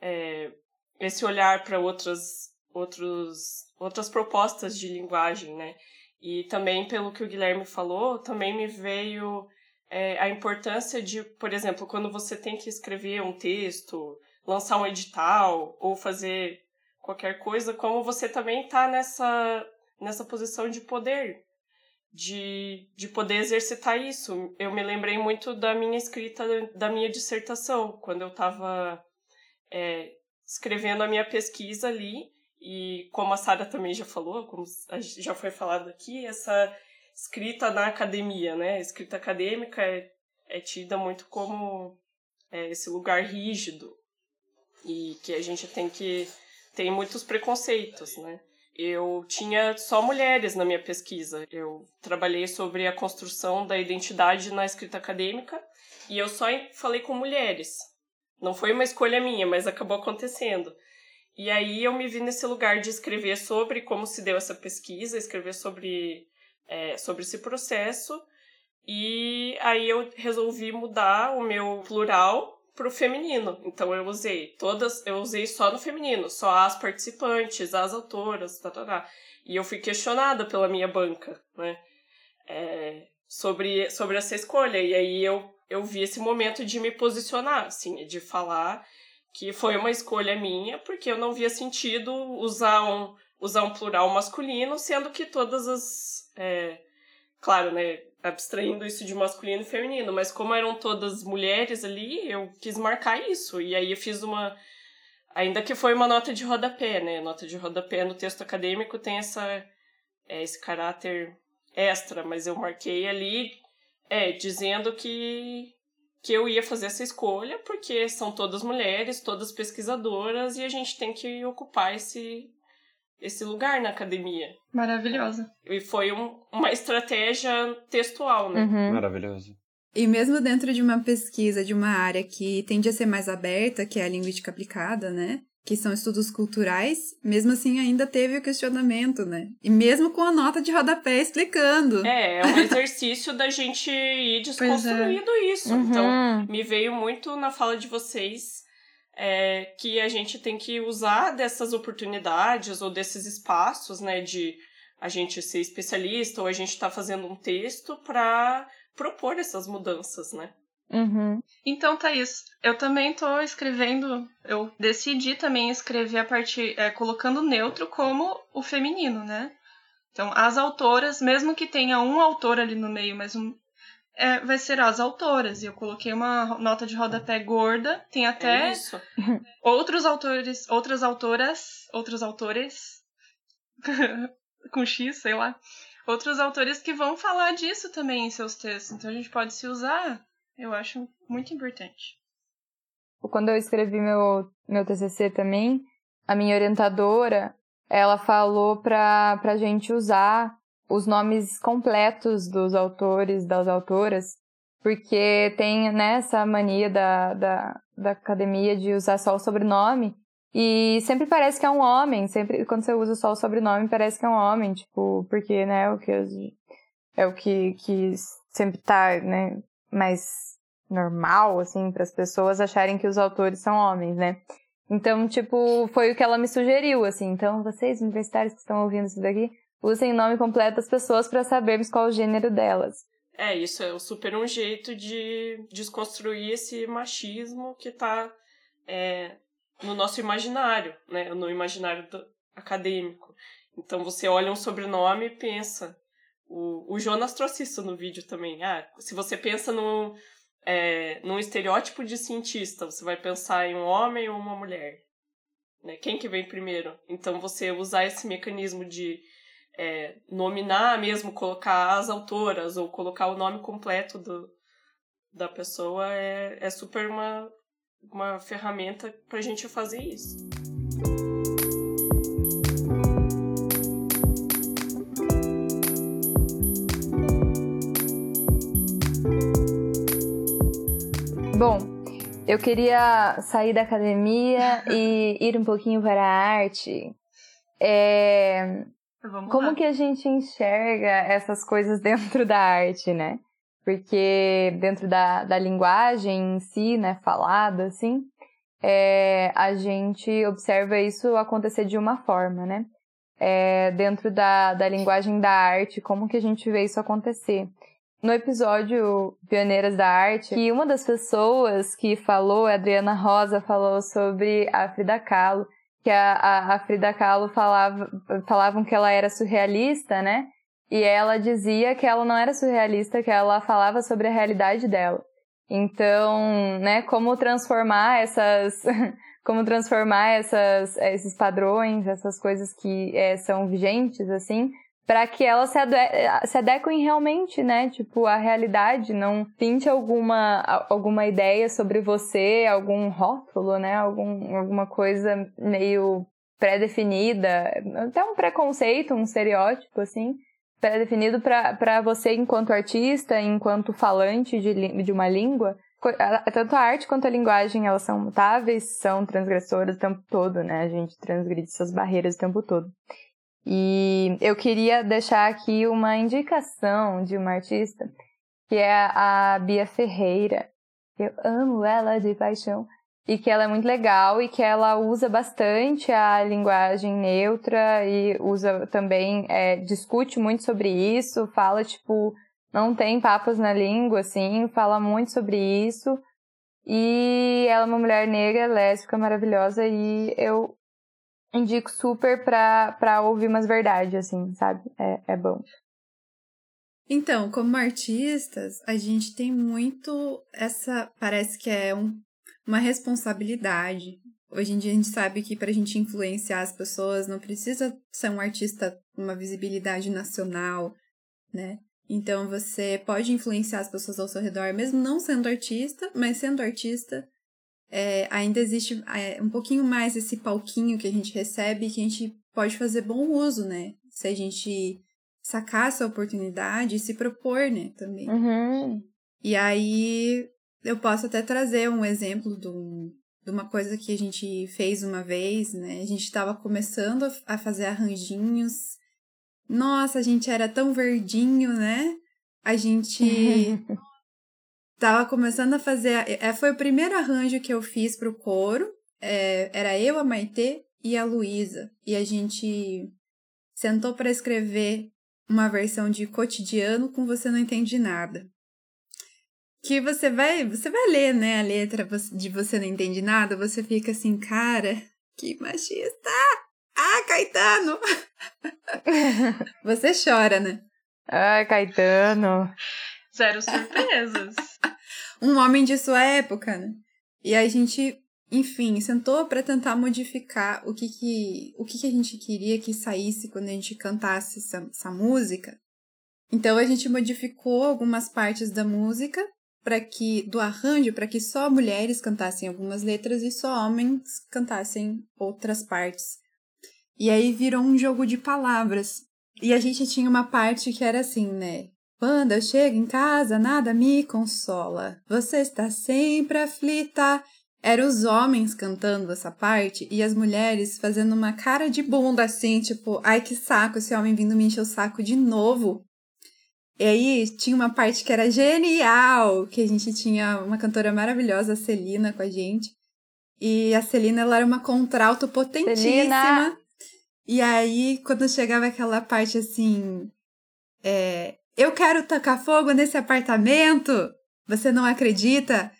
é, esse olhar para outras, outros, outras propostas de linguagem, né? E também, pelo que o Guilherme falou, também me veio é, a importância de, por exemplo, quando você tem que escrever um texto, lançar um edital ou fazer qualquer coisa, como você também está nessa, nessa posição de poder, de, de poder exercitar isso. Eu me lembrei muito da minha escrita, da minha dissertação, quando eu estava é, escrevendo a minha pesquisa ali, e como a Sara também já falou, como já foi falado aqui, essa escrita na academia, né? Escrita acadêmica é, é tida muito como é, esse lugar rígido e que a gente tem que tem muitos preconceitos, né? Eu tinha só mulheres na minha pesquisa. Eu trabalhei sobre a construção da identidade na escrita acadêmica e eu só falei com mulheres. Não foi uma escolha minha, mas acabou acontecendo. E aí eu me vi nesse lugar de escrever sobre como se deu essa pesquisa, escrever sobre, é, sobre esse processo. E aí eu resolvi mudar o meu plural pro feminino. Então eu usei todas, eu usei só no feminino, só as participantes, as autoras, tá, tá, tá. E eu fui questionada pela minha banca, né? É, sobre, sobre essa escolha. E aí eu, eu vi esse momento de me posicionar, assim, de falar que foi uma escolha minha, porque eu não via sentido usar um, usar um plural masculino, sendo que todas as. É, claro, né? abstraindo isso de masculino e feminino, mas como eram todas mulheres ali, eu quis marcar isso. E aí eu fiz uma. Ainda que foi uma nota de rodapé, né? Nota de rodapé no texto acadêmico tem essa, é, esse caráter extra, mas eu marquei ali é, dizendo que, que eu ia fazer essa escolha, porque são todas mulheres, todas pesquisadoras, e a gente tem que ocupar esse, esse lugar na academia. Maravilhosa. E foi um, uma estratégia textual, né? Uhum. Maravilhoso. E mesmo dentro de uma pesquisa de uma área que tende a ser mais aberta, que é a linguística aplicada, né? que são estudos culturais, mesmo assim ainda teve o questionamento, né? E mesmo com a nota de rodapé explicando. É, é um exercício da gente ir desconstruindo é. isso. Uhum. Então, me veio muito na fala de vocês é, que a gente tem que usar dessas oportunidades ou desses espaços, né, de a gente ser especialista ou a gente estar tá fazendo um texto para propor essas mudanças, né? Uhum. Então, Thaís, eu também estou escrevendo, eu decidi também escrever a partir, é, colocando neutro como o feminino, né? Então, as autoras, mesmo que tenha um autor ali no meio, mas um, é, vai ser as autoras. E eu coloquei uma nota de rodapé gorda. Tem até é outros autores, outras autoras, outros autores com X, sei lá. Outros autores que vão falar disso também em seus textos. Então a gente pode se usar. Eu acho muito importante. Quando eu escrevi meu, meu TCC também, a minha orientadora, ela falou pra, pra gente usar os nomes completos dos autores, das autoras, porque tem né, essa mania da, da, da academia de usar só o sobrenome, e sempre parece que é um homem, sempre quando você usa só o sobrenome parece que é um homem, tipo, porque, né, o que é o que, que sempre tá, né, mais normal, assim, para as pessoas acharem que os autores são homens, né? Então, tipo, foi o que ela me sugeriu, assim. Então, vocês universitários que estão ouvindo isso daqui, usem o nome completo das pessoas para sabermos qual o gênero delas. É, isso é super um jeito de desconstruir esse machismo que está é, no nosso imaginário, né? No imaginário do, acadêmico. Então você olha um sobrenome e pensa. O, o Jonas trouxe isso no vídeo também. Ah, se você pensa no, é, num estereótipo de cientista, você vai pensar em um homem ou uma mulher. Né? Quem que vem primeiro? Então você usar esse mecanismo de é, nominar mesmo, colocar as autoras ou colocar o nome completo do, da pessoa é, é super uma, uma ferramenta para a gente fazer isso. Bom, eu queria sair da academia e ir um pouquinho para a arte. É, Vamos Como lá. que a gente enxerga essas coisas dentro da arte, né? Porque dentro da, da linguagem em si, né, falada, assim, é, a gente observa isso acontecer de uma forma, né? É, dentro da, da linguagem da arte, como que a gente vê isso acontecer? No episódio Pioneiras da Arte, que uma das pessoas que falou, a Adriana Rosa, falou sobre a Frida Kahlo, que a, a, a Frida Kahlo falava, falavam que ela era surrealista, né? E ela dizia que ela não era surrealista, que ela falava sobre a realidade dela. Então, né, como transformar essas, como transformar essas, esses padrões, essas coisas que é, são vigentes, assim, para que elas se, se adequem realmente, né? Tipo, a realidade, não pinte alguma, alguma ideia sobre você, algum rótulo, né? Algum, alguma coisa meio pré-definida, até um preconceito, um estereótipo, assim, pré-definido para você enquanto artista, enquanto falante de, de uma língua. Tanto a arte quanto a linguagem, elas são mutáveis, são transgressoras o tempo todo, né? A gente transgride essas barreiras o tempo todo. E eu queria deixar aqui uma indicação de uma artista, que é a Bia Ferreira. Eu amo ela de paixão. E que ela é muito legal e que ela usa bastante a linguagem neutra e usa também, é, discute muito sobre isso, fala, tipo, não tem papas na língua, assim, fala muito sobre isso. E ela é uma mulher negra, lésbica, maravilhosa, e eu indico super pra, pra ouvir umas verdades, assim, sabe? É, é bom. Então, como artistas, a gente tem muito essa. Parece que é um, uma responsabilidade. Hoje em dia a gente sabe que para a gente influenciar as pessoas não precisa ser um artista com uma visibilidade nacional, né? Então você pode influenciar as pessoas ao seu redor, mesmo não sendo artista, mas sendo artista, é, ainda existe é, um pouquinho mais esse palquinho que a gente recebe que a gente pode fazer bom uso, né? Se a gente sacar essa oportunidade e se propor, né, também. Uhum. E aí eu posso até trazer um exemplo de um, de uma coisa que a gente fez uma vez, né? A gente estava começando a fazer arranjinhos. Nossa, a gente era tão verdinho, né? A gente tava começando a fazer. É, foi o primeiro arranjo que eu fiz pro coro. É, era eu, a Maitê e a Luísa. E a gente sentou para escrever uma versão de cotidiano com Você Não Entende Nada. Que você vai, você vai ler, né, a letra de Você Não Entende Nada, você fica assim, cara, que machista! Ah, Caetano! você chora, né? Ai, Caetano. Zero surpresas. um homem de sua época, né? E a gente, enfim, sentou para tentar modificar o que que, o que que a gente queria que saísse quando a gente cantasse essa, essa música. Então a gente modificou algumas partes da música para que do arranjo para que só mulheres cantassem algumas letras e só homens cantassem outras partes. E aí virou um jogo de palavras. E a gente tinha uma parte que era assim, né? Quando eu chego em casa, nada me consola. Você está sempre aflita. Eram os homens cantando essa parte e as mulheres fazendo uma cara de bunda assim, tipo, ai que saco, esse homem vindo me encher o saco de novo. E aí tinha uma parte que era genial, que a gente tinha uma cantora maravilhosa, a Celina, com a gente. E a Celina, ela era uma contralto potentíssima. Celina. E aí, quando chegava aquela parte assim, é, eu quero tacar fogo nesse apartamento. Você não acredita?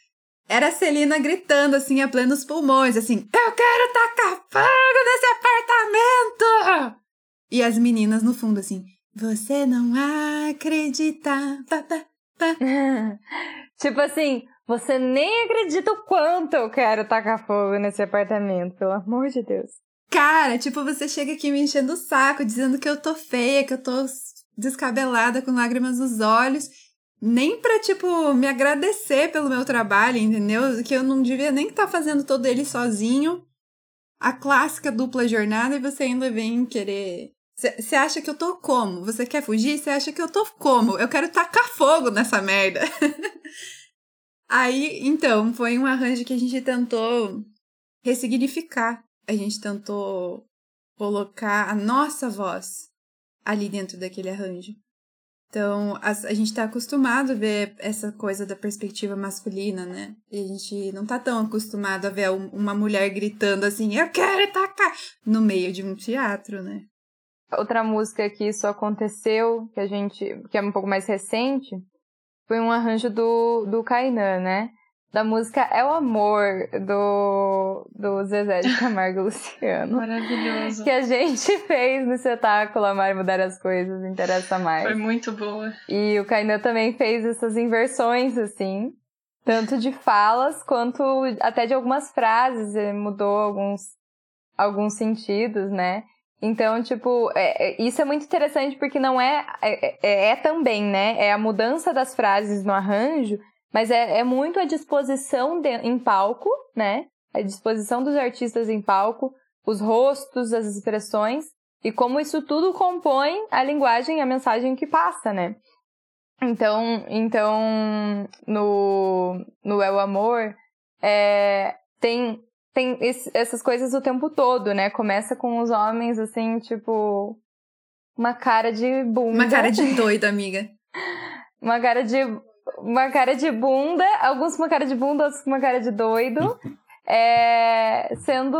Era a Celina gritando assim a plenos pulmões, assim: Eu quero tacar fogo nesse apartamento! E as meninas no fundo, assim: Você não acredita. Pá, pá, pá. tipo assim, você nem acredita o quanto eu quero tacar fogo nesse apartamento, pelo amor de Deus. Cara, tipo, você chega aqui me enchendo o saco, dizendo que eu tô feia, que eu tô descabelada, com lágrimas nos olhos, nem pra, tipo, me agradecer pelo meu trabalho, entendeu? Que eu não devia nem estar tá fazendo todo ele sozinho. A clássica dupla jornada e você ainda vem querer. Você acha que eu tô como? Você quer fugir? Você acha que eu tô como? Eu quero tacar fogo nessa merda. Aí, então, foi um arranjo que a gente tentou ressignificar. A gente tentou colocar a nossa voz ali dentro daquele arranjo. Então, a, a gente está acostumado a ver essa coisa da perspectiva masculina, né? E a gente não tá tão acostumado a ver um, uma mulher gritando assim, eu quero tacar, no meio de um teatro, né? Outra música que isso aconteceu, que a gente, que é um pouco mais recente, foi um arranjo do, do Kainan, né? Da música É o Amor, do, do Zezé de Camargo Luciano. Maravilhoso. Que a gente fez no espetáculo Amar Mudar as Coisas, Interessa Mais. Foi muito boa. E o Kainan também fez essas inversões, assim, tanto de falas quanto até de algumas frases, ele mudou alguns, alguns sentidos, né? Então, tipo, é, é, isso é muito interessante porque não é, é, é, é também, né? É a mudança das frases no arranjo, mas é, é muito a disposição de, em palco, né? A disposição dos artistas em palco, os rostos, as expressões, e como isso tudo compõe a linguagem, a mensagem que passa, né? Então, então no, no É o Amor, é, tem, tem esse, essas coisas o tempo todo, né? Começa com os homens, assim, tipo, uma cara de bunda. Uma cara de doida, amiga. uma cara de uma cara de bunda, alguns com uma cara de bunda, outros com uma cara de doido. É, sendo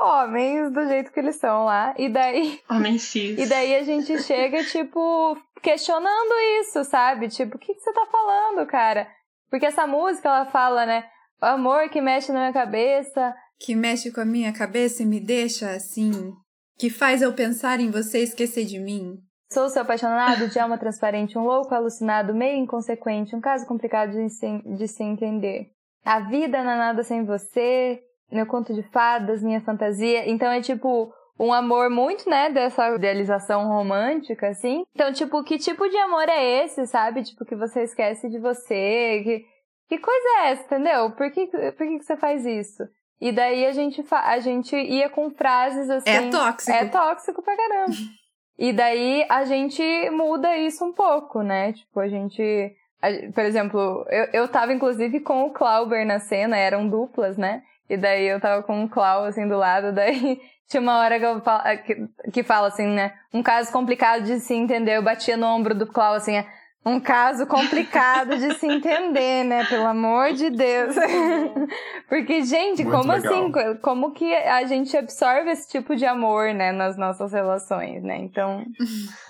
homens do jeito que eles são lá. E daí. Homens cis. E daí a gente chega, tipo, questionando isso, sabe? Tipo, o que, que você tá falando, cara? Porque essa música, ela fala, né? O amor que mexe na minha cabeça. Que mexe com a minha cabeça e me deixa assim. Que faz eu pensar em você e esquecer de mim. Sou seu apaixonado de alma transparente, um louco alucinado, meio inconsequente, um caso complicado de se, de se entender. A vida não é nada sem você, meu conto de fadas, minha fantasia. Então é tipo um amor muito, né, dessa idealização romântica, assim. Então, tipo, que tipo de amor é esse, sabe? Tipo, que você esquece de você, que, que coisa é essa, entendeu? Por que, por que, que você faz isso? E daí a gente, a gente ia com frases assim. É tóxico. É tóxico pra caramba. E daí a gente muda isso um pouco, né? Tipo, a gente. A, por exemplo, eu, eu tava inclusive com o Clauber na cena, eram duplas, né? E daí eu tava com um Clau, assim, do lado, daí tinha uma hora que, eu falo, que, que fala assim, né? Um caso complicado de se entender. Eu batia no ombro do Clau, assim, um caso complicado de se entender, né? Pelo amor de Deus. Porque, gente, Muito como legal. assim? Como que a gente absorve esse tipo de amor, né? Nas nossas relações, né? Então.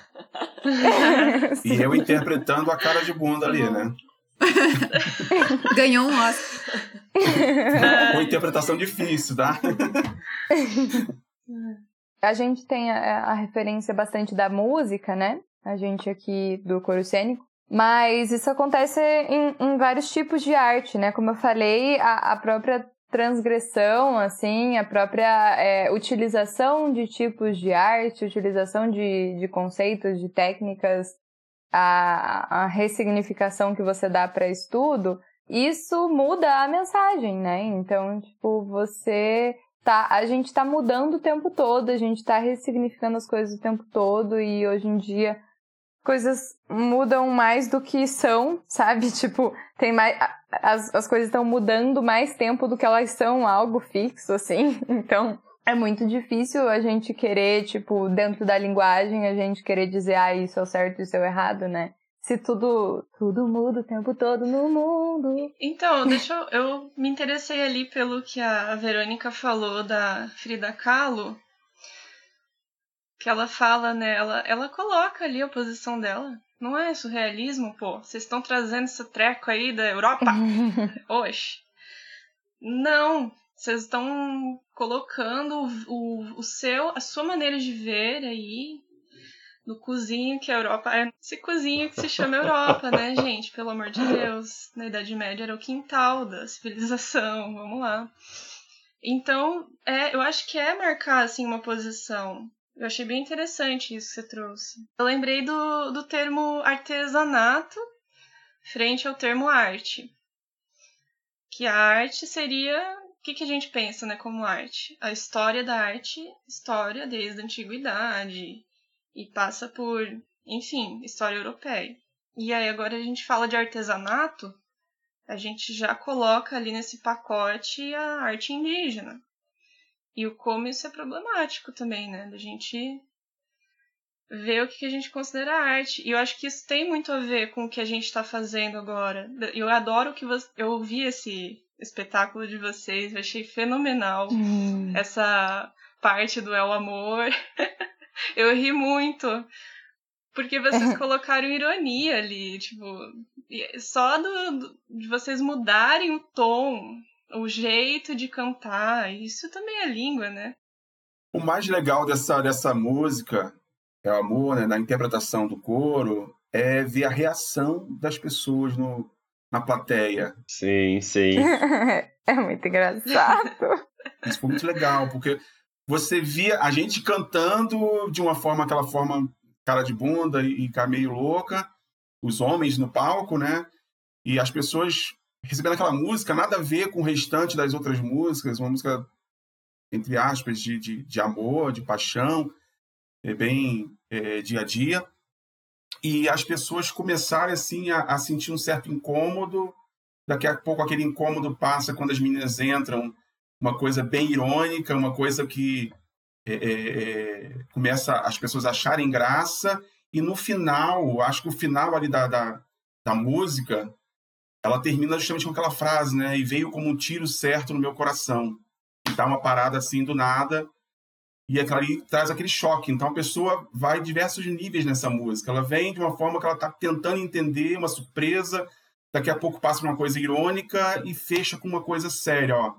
E eu interpretando a cara de bunda ali, né? Ganhou um Oscar. Com interpretação difícil, tá? A gente tem a, a referência bastante da música, né? A gente aqui do coro cênico. Mas isso acontece em, em vários tipos de arte, né? Como eu falei, a, a própria transgressão, assim, a própria é, utilização de tipos de arte, utilização de, de conceitos, de técnicas, a, a ressignificação que você dá para estudo, isso muda a mensagem, né? Então, tipo, você tá, a gente tá mudando o tempo todo, a gente tá ressignificando as coisas o tempo todo e hoje em dia coisas mudam mais do que são, sabe? Tipo, tem mais as, as coisas estão mudando mais tempo do que elas são algo fixo assim. Então, é muito difícil a gente querer, tipo, dentro da linguagem, a gente querer dizer, ah, isso é o certo, isso é o errado, né? Se tudo, tudo muda o tempo todo no mundo. Então, deixa eu, eu me interessei ali pelo que a Verônica falou da Frida Kahlo, que ela fala, né, ela, ela coloca ali a posição dela. Não é surrealismo, pô? Vocês estão trazendo esse treco aí da Europa? Oxe. Não, vocês estão colocando o, o seu, a sua maneira de ver aí no cozinho que a Europa é. Esse cozinho que se chama Europa, né, gente? Pelo amor de Deus. Na Idade Média era o quintal da civilização, vamos lá. Então, é, eu acho que é marcar assim uma posição. Eu achei bem interessante isso que você trouxe. Eu lembrei do, do termo artesanato frente ao termo arte. Que a arte seria. O que, que a gente pensa né, como arte? A história da arte, história desde a antiguidade, e passa por, enfim, história europeia. E aí agora a gente fala de artesanato, a gente já coloca ali nesse pacote a arte indígena. E o como isso é problemático também, né? Da gente ver o que a gente considera arte. E eu acho que isso tem muito a ver com o que a gente está fazendo agora. Eu adoro que você... eu ouvi esse espetáculo de vocês, eu achei fenomenal Hum. essa parte do É o Amor. eu ri muito. Porque vocês colocaram ironia ali, tipo, só do, do- de vocês mudarem o tom, o jeito de cantar, isso também é língua, né? O mais legal dessa, dessa música, é o amor, né, na interpretação do coro, é ver a reação das pessoas no, na plateia. Sim, sim. é muito engraçado. Isso foi muito legal, porque você via a gente cantando de uma forma, aquela forma cara de bunda e cara meio louca, os homens no palco, né? E as pessoas recebendo aquela música, nada a ver com o restante das outras músicas, uma música, entre aspas, de, de, de amor, de paixão, é bem é, dia a dia. E as pessoas começarem, assim, a, a sentir um certo incômodo. Daqui a pouco aquele incômodo passa quando as meninas entram uma coisa bem irônica, uma coisa que é, é, é, começa as pessoas acharem graça, e no final, acho que o final ali da, da, da, música, ela termina justamente com aquela frase, né? E veio como um tiro certo no meu coração. E dá uma parada assim do nada, e aquilo ali traz aquele choque. Então a pessoa vai diversos níveis nessa música. Ela vem de uma forma que ela está tentando entender, uma surpresa, daqui a pouco passa uma coisa irônica e fecha com uma coisa séria, ó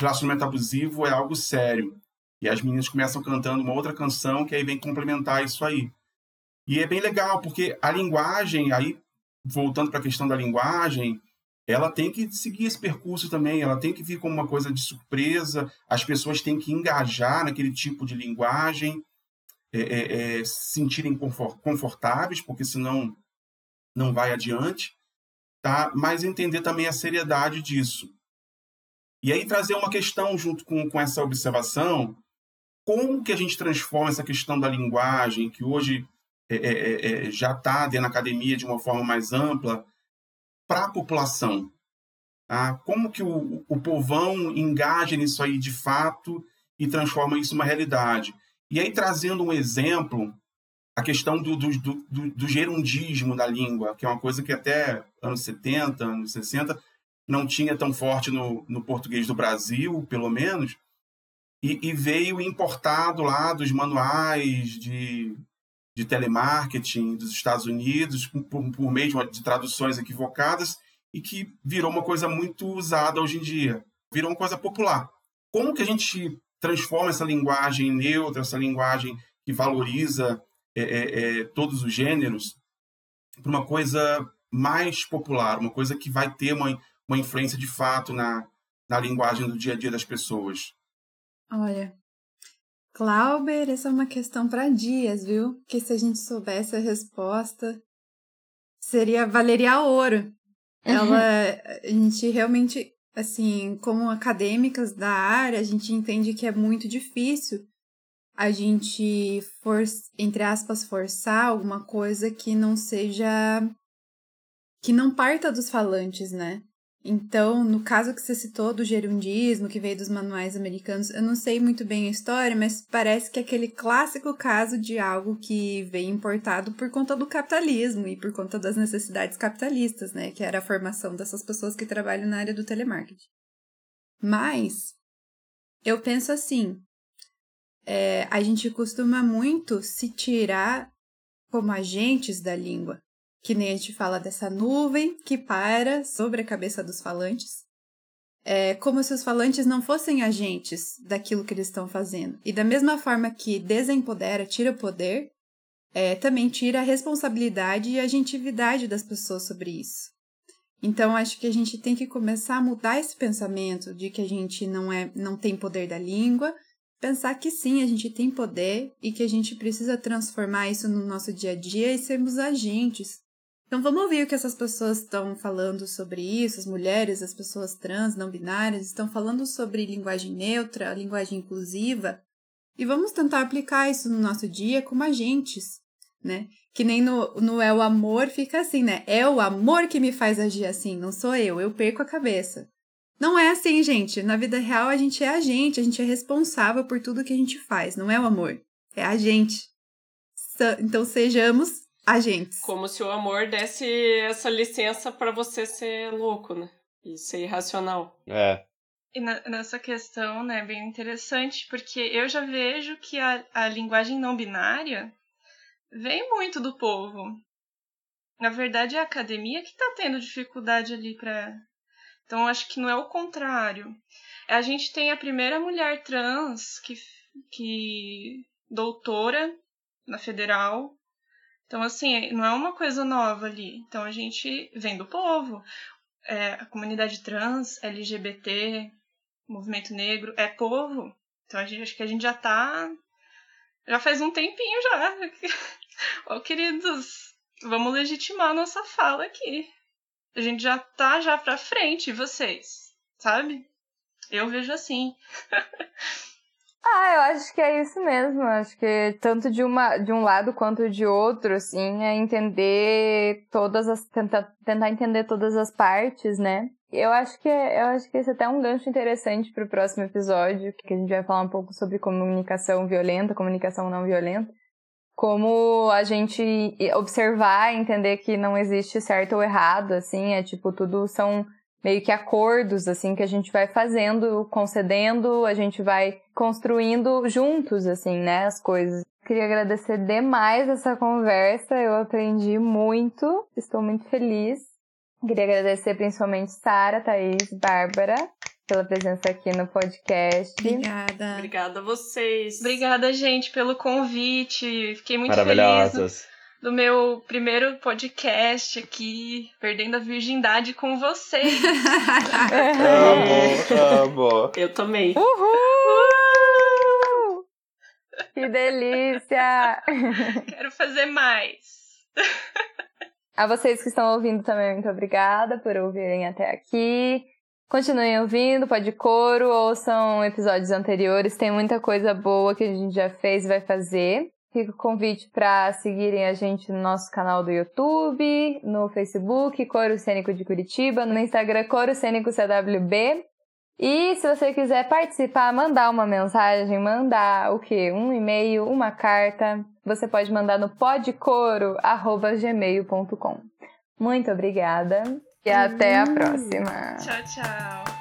relacionamento abusivo é algo sério. E as meninas começam cantando uma outra canção que aí vem complementar isso aí. E é bem legal, porque a linguagem, aí voltando para a questão da linguagem, ela tem que seguir esse percurso também, ela tem que vir como uma coisa de surpresa, as pessoas têm que engajar naquele tipo de linguagem, é, é, é, se sentirem confortáveis, porque senão não vai adiante, tá? mas entender também a seriedade disso. E aí trazer uma questão junto com, com essa observação, como que a gente transforma essa questão da linguagem, que hoje é, é, é, já está dentro da academia de uma forma mais ampla, para a população. Ah, como que o, o povão engaja nisso aí de fato e transforma isso numa realidade? E aí, trazendo um exemplo, a questão do, do, do, do gerundismo da língua, que é uma coisa que até anos 70, anos 60, não tinha tão forte no, no português do Brasil, pelo menos, e, e, veio importado lá dos manuais de, de telemarketing dos Estados Unidos, por, por meio de traduções equivocadas, e que virou uma coisa muito usada hoje em dia. Virou uma coisa popular. Como que a gente transforma essa linguagem neutra, essa linguagem que valoriza é, é, é, todos os gêneros, para uma coisa mais popular, uma coisa que vai ter uma, uma influência de fato na, na linguagem do dia a dia das pessoas? Olha, Clauber, essa é uma questão para dias, viu? Que se a gente soubesse a resposta, seria valeria ouro. Ela, a gente realmente, assim, como acadêmicas da área, a gente entende que é muito difícil a gente, for, entre aspas, forçar alguma coisa que não seja. que não parta dos falantes, né? Então, no caso que você citou do gerundismo, que veio dos manuais americanos, eu não sei muito bem a história, mas parece que é aquele clássico caso de algo que veio importado por conta do capitalismo e por conta das necessidades capitalistas, né? Que era a formação dessas pessoas que trabalham na área do telemarketing. Mas, eu penso assim, é, a gente costuma muito se tirar como agentes da língua que nem a gente fala dessa nuvem que para sobre a cabeça dos falantes. É como se os falantes não fossem agentes daquilo que eles estão fazendo. E da mesma forma que desempodera, tira o poder, é, também tira a responsabilidade e a agentividade das pessoas sobre isso. Então acho que a gente tem que começar a mudar esse pensamento de que a gente não é, não tem poder da língua, pensar que sim, a gente tem poder e que a gente precisa transformar isso no nosso dia a dia e sermos agentes então vamos ouvir o que essas pessoas estão falando sobre isso, as mulheres, as pessoas trans, não binárias, estão falando sobre linguagem neutra, linguagem inclusiva, e vamos tentar aplicar isso no nosso dia como agentes, né? Que nem no, no É o Amor fica assim, né? É o amor que me faz agir assim, não sou eu, eu perco a cabeça. Não é assim, gente. Na vida real a gente é agente, a gente é responsável por tudo que a gente faz, não é o amor, é a gente. Então sejamos agentes. Como se o amor desse essa licença para você ser louco, né? E ser irracional. É. E na, nessa questão, né, bem interessante, porque eu já vejo que a, a linguagem não binária vem muito do povo. Na verdade, é a academia que está tendo dificuldade ali para. Então, acho que não é o contrário. A gente tem a primeira mulher trans que, que doutora na federal então, assim, não é uma coisa nova ali. Então, a gente vem do povo. É, a comunidade trans, LGBT, movimento negro, é povo. Então, a gente, acho que a gente já tá. Já faz um tempinho já. Ô, oh, queridos, vamos legitimar a nossa fala aqui. A gente já tá já pra frente, vocês, sabe? Eu vejo assim. Ah, eu acho que é isso mesmo. Acho que tanto de, uma, de um lado quanto de outro, assim, é entender todas as. Tentar, tentar entender todas as partes, né? Eu acho que eu acho que esse é até um gancho interessante para o próximo episódio, que a gente vai falar um pouco sobre comunicação violenta, comunicação não violenta. Como a gente observar, entender que não existe certo ou errado, assim, é tipo, tudo são meio que acordos assim que a gente vai fazendo, concedendo, a gente vai construindo juntos assim, né, as coisas. Queria agradecer demais essa conversa, eu aprendi muito, estou muito feliz. Queria agradecer principalmente Sara, Thaís, Bárbara pela presença aqui no podcast. Obrigada. Obrigada a vocês. Obrigada, gente, pelo convite. Fiquei muito feliz do meu primeiro podcast aqui, perdendo a virgindade com vocês. amo, amo. Eu também. Uhul! Que delícia! Quero fazer mais. A vocês que estão ouvindo também, muito obrigada por ouvirem até aqui. Continuem ouvindo, pode coro, ouçam episódios anteriores, tem muita coisa boa que a gente já fez e vai fazer. Fica o convite para seguirem a gente no nosso canal do YouTube, no Facebook, Coro Cênico de Curitiba, no Instagram Coro Cênico CWB. E se você quiser participar, mandar uma mensagem, mandar o quê? Um e-mail, uma carta, você pode mandar no podcoro@gmail.com. Muito obrigada e até a próxima. Tchau, tchau.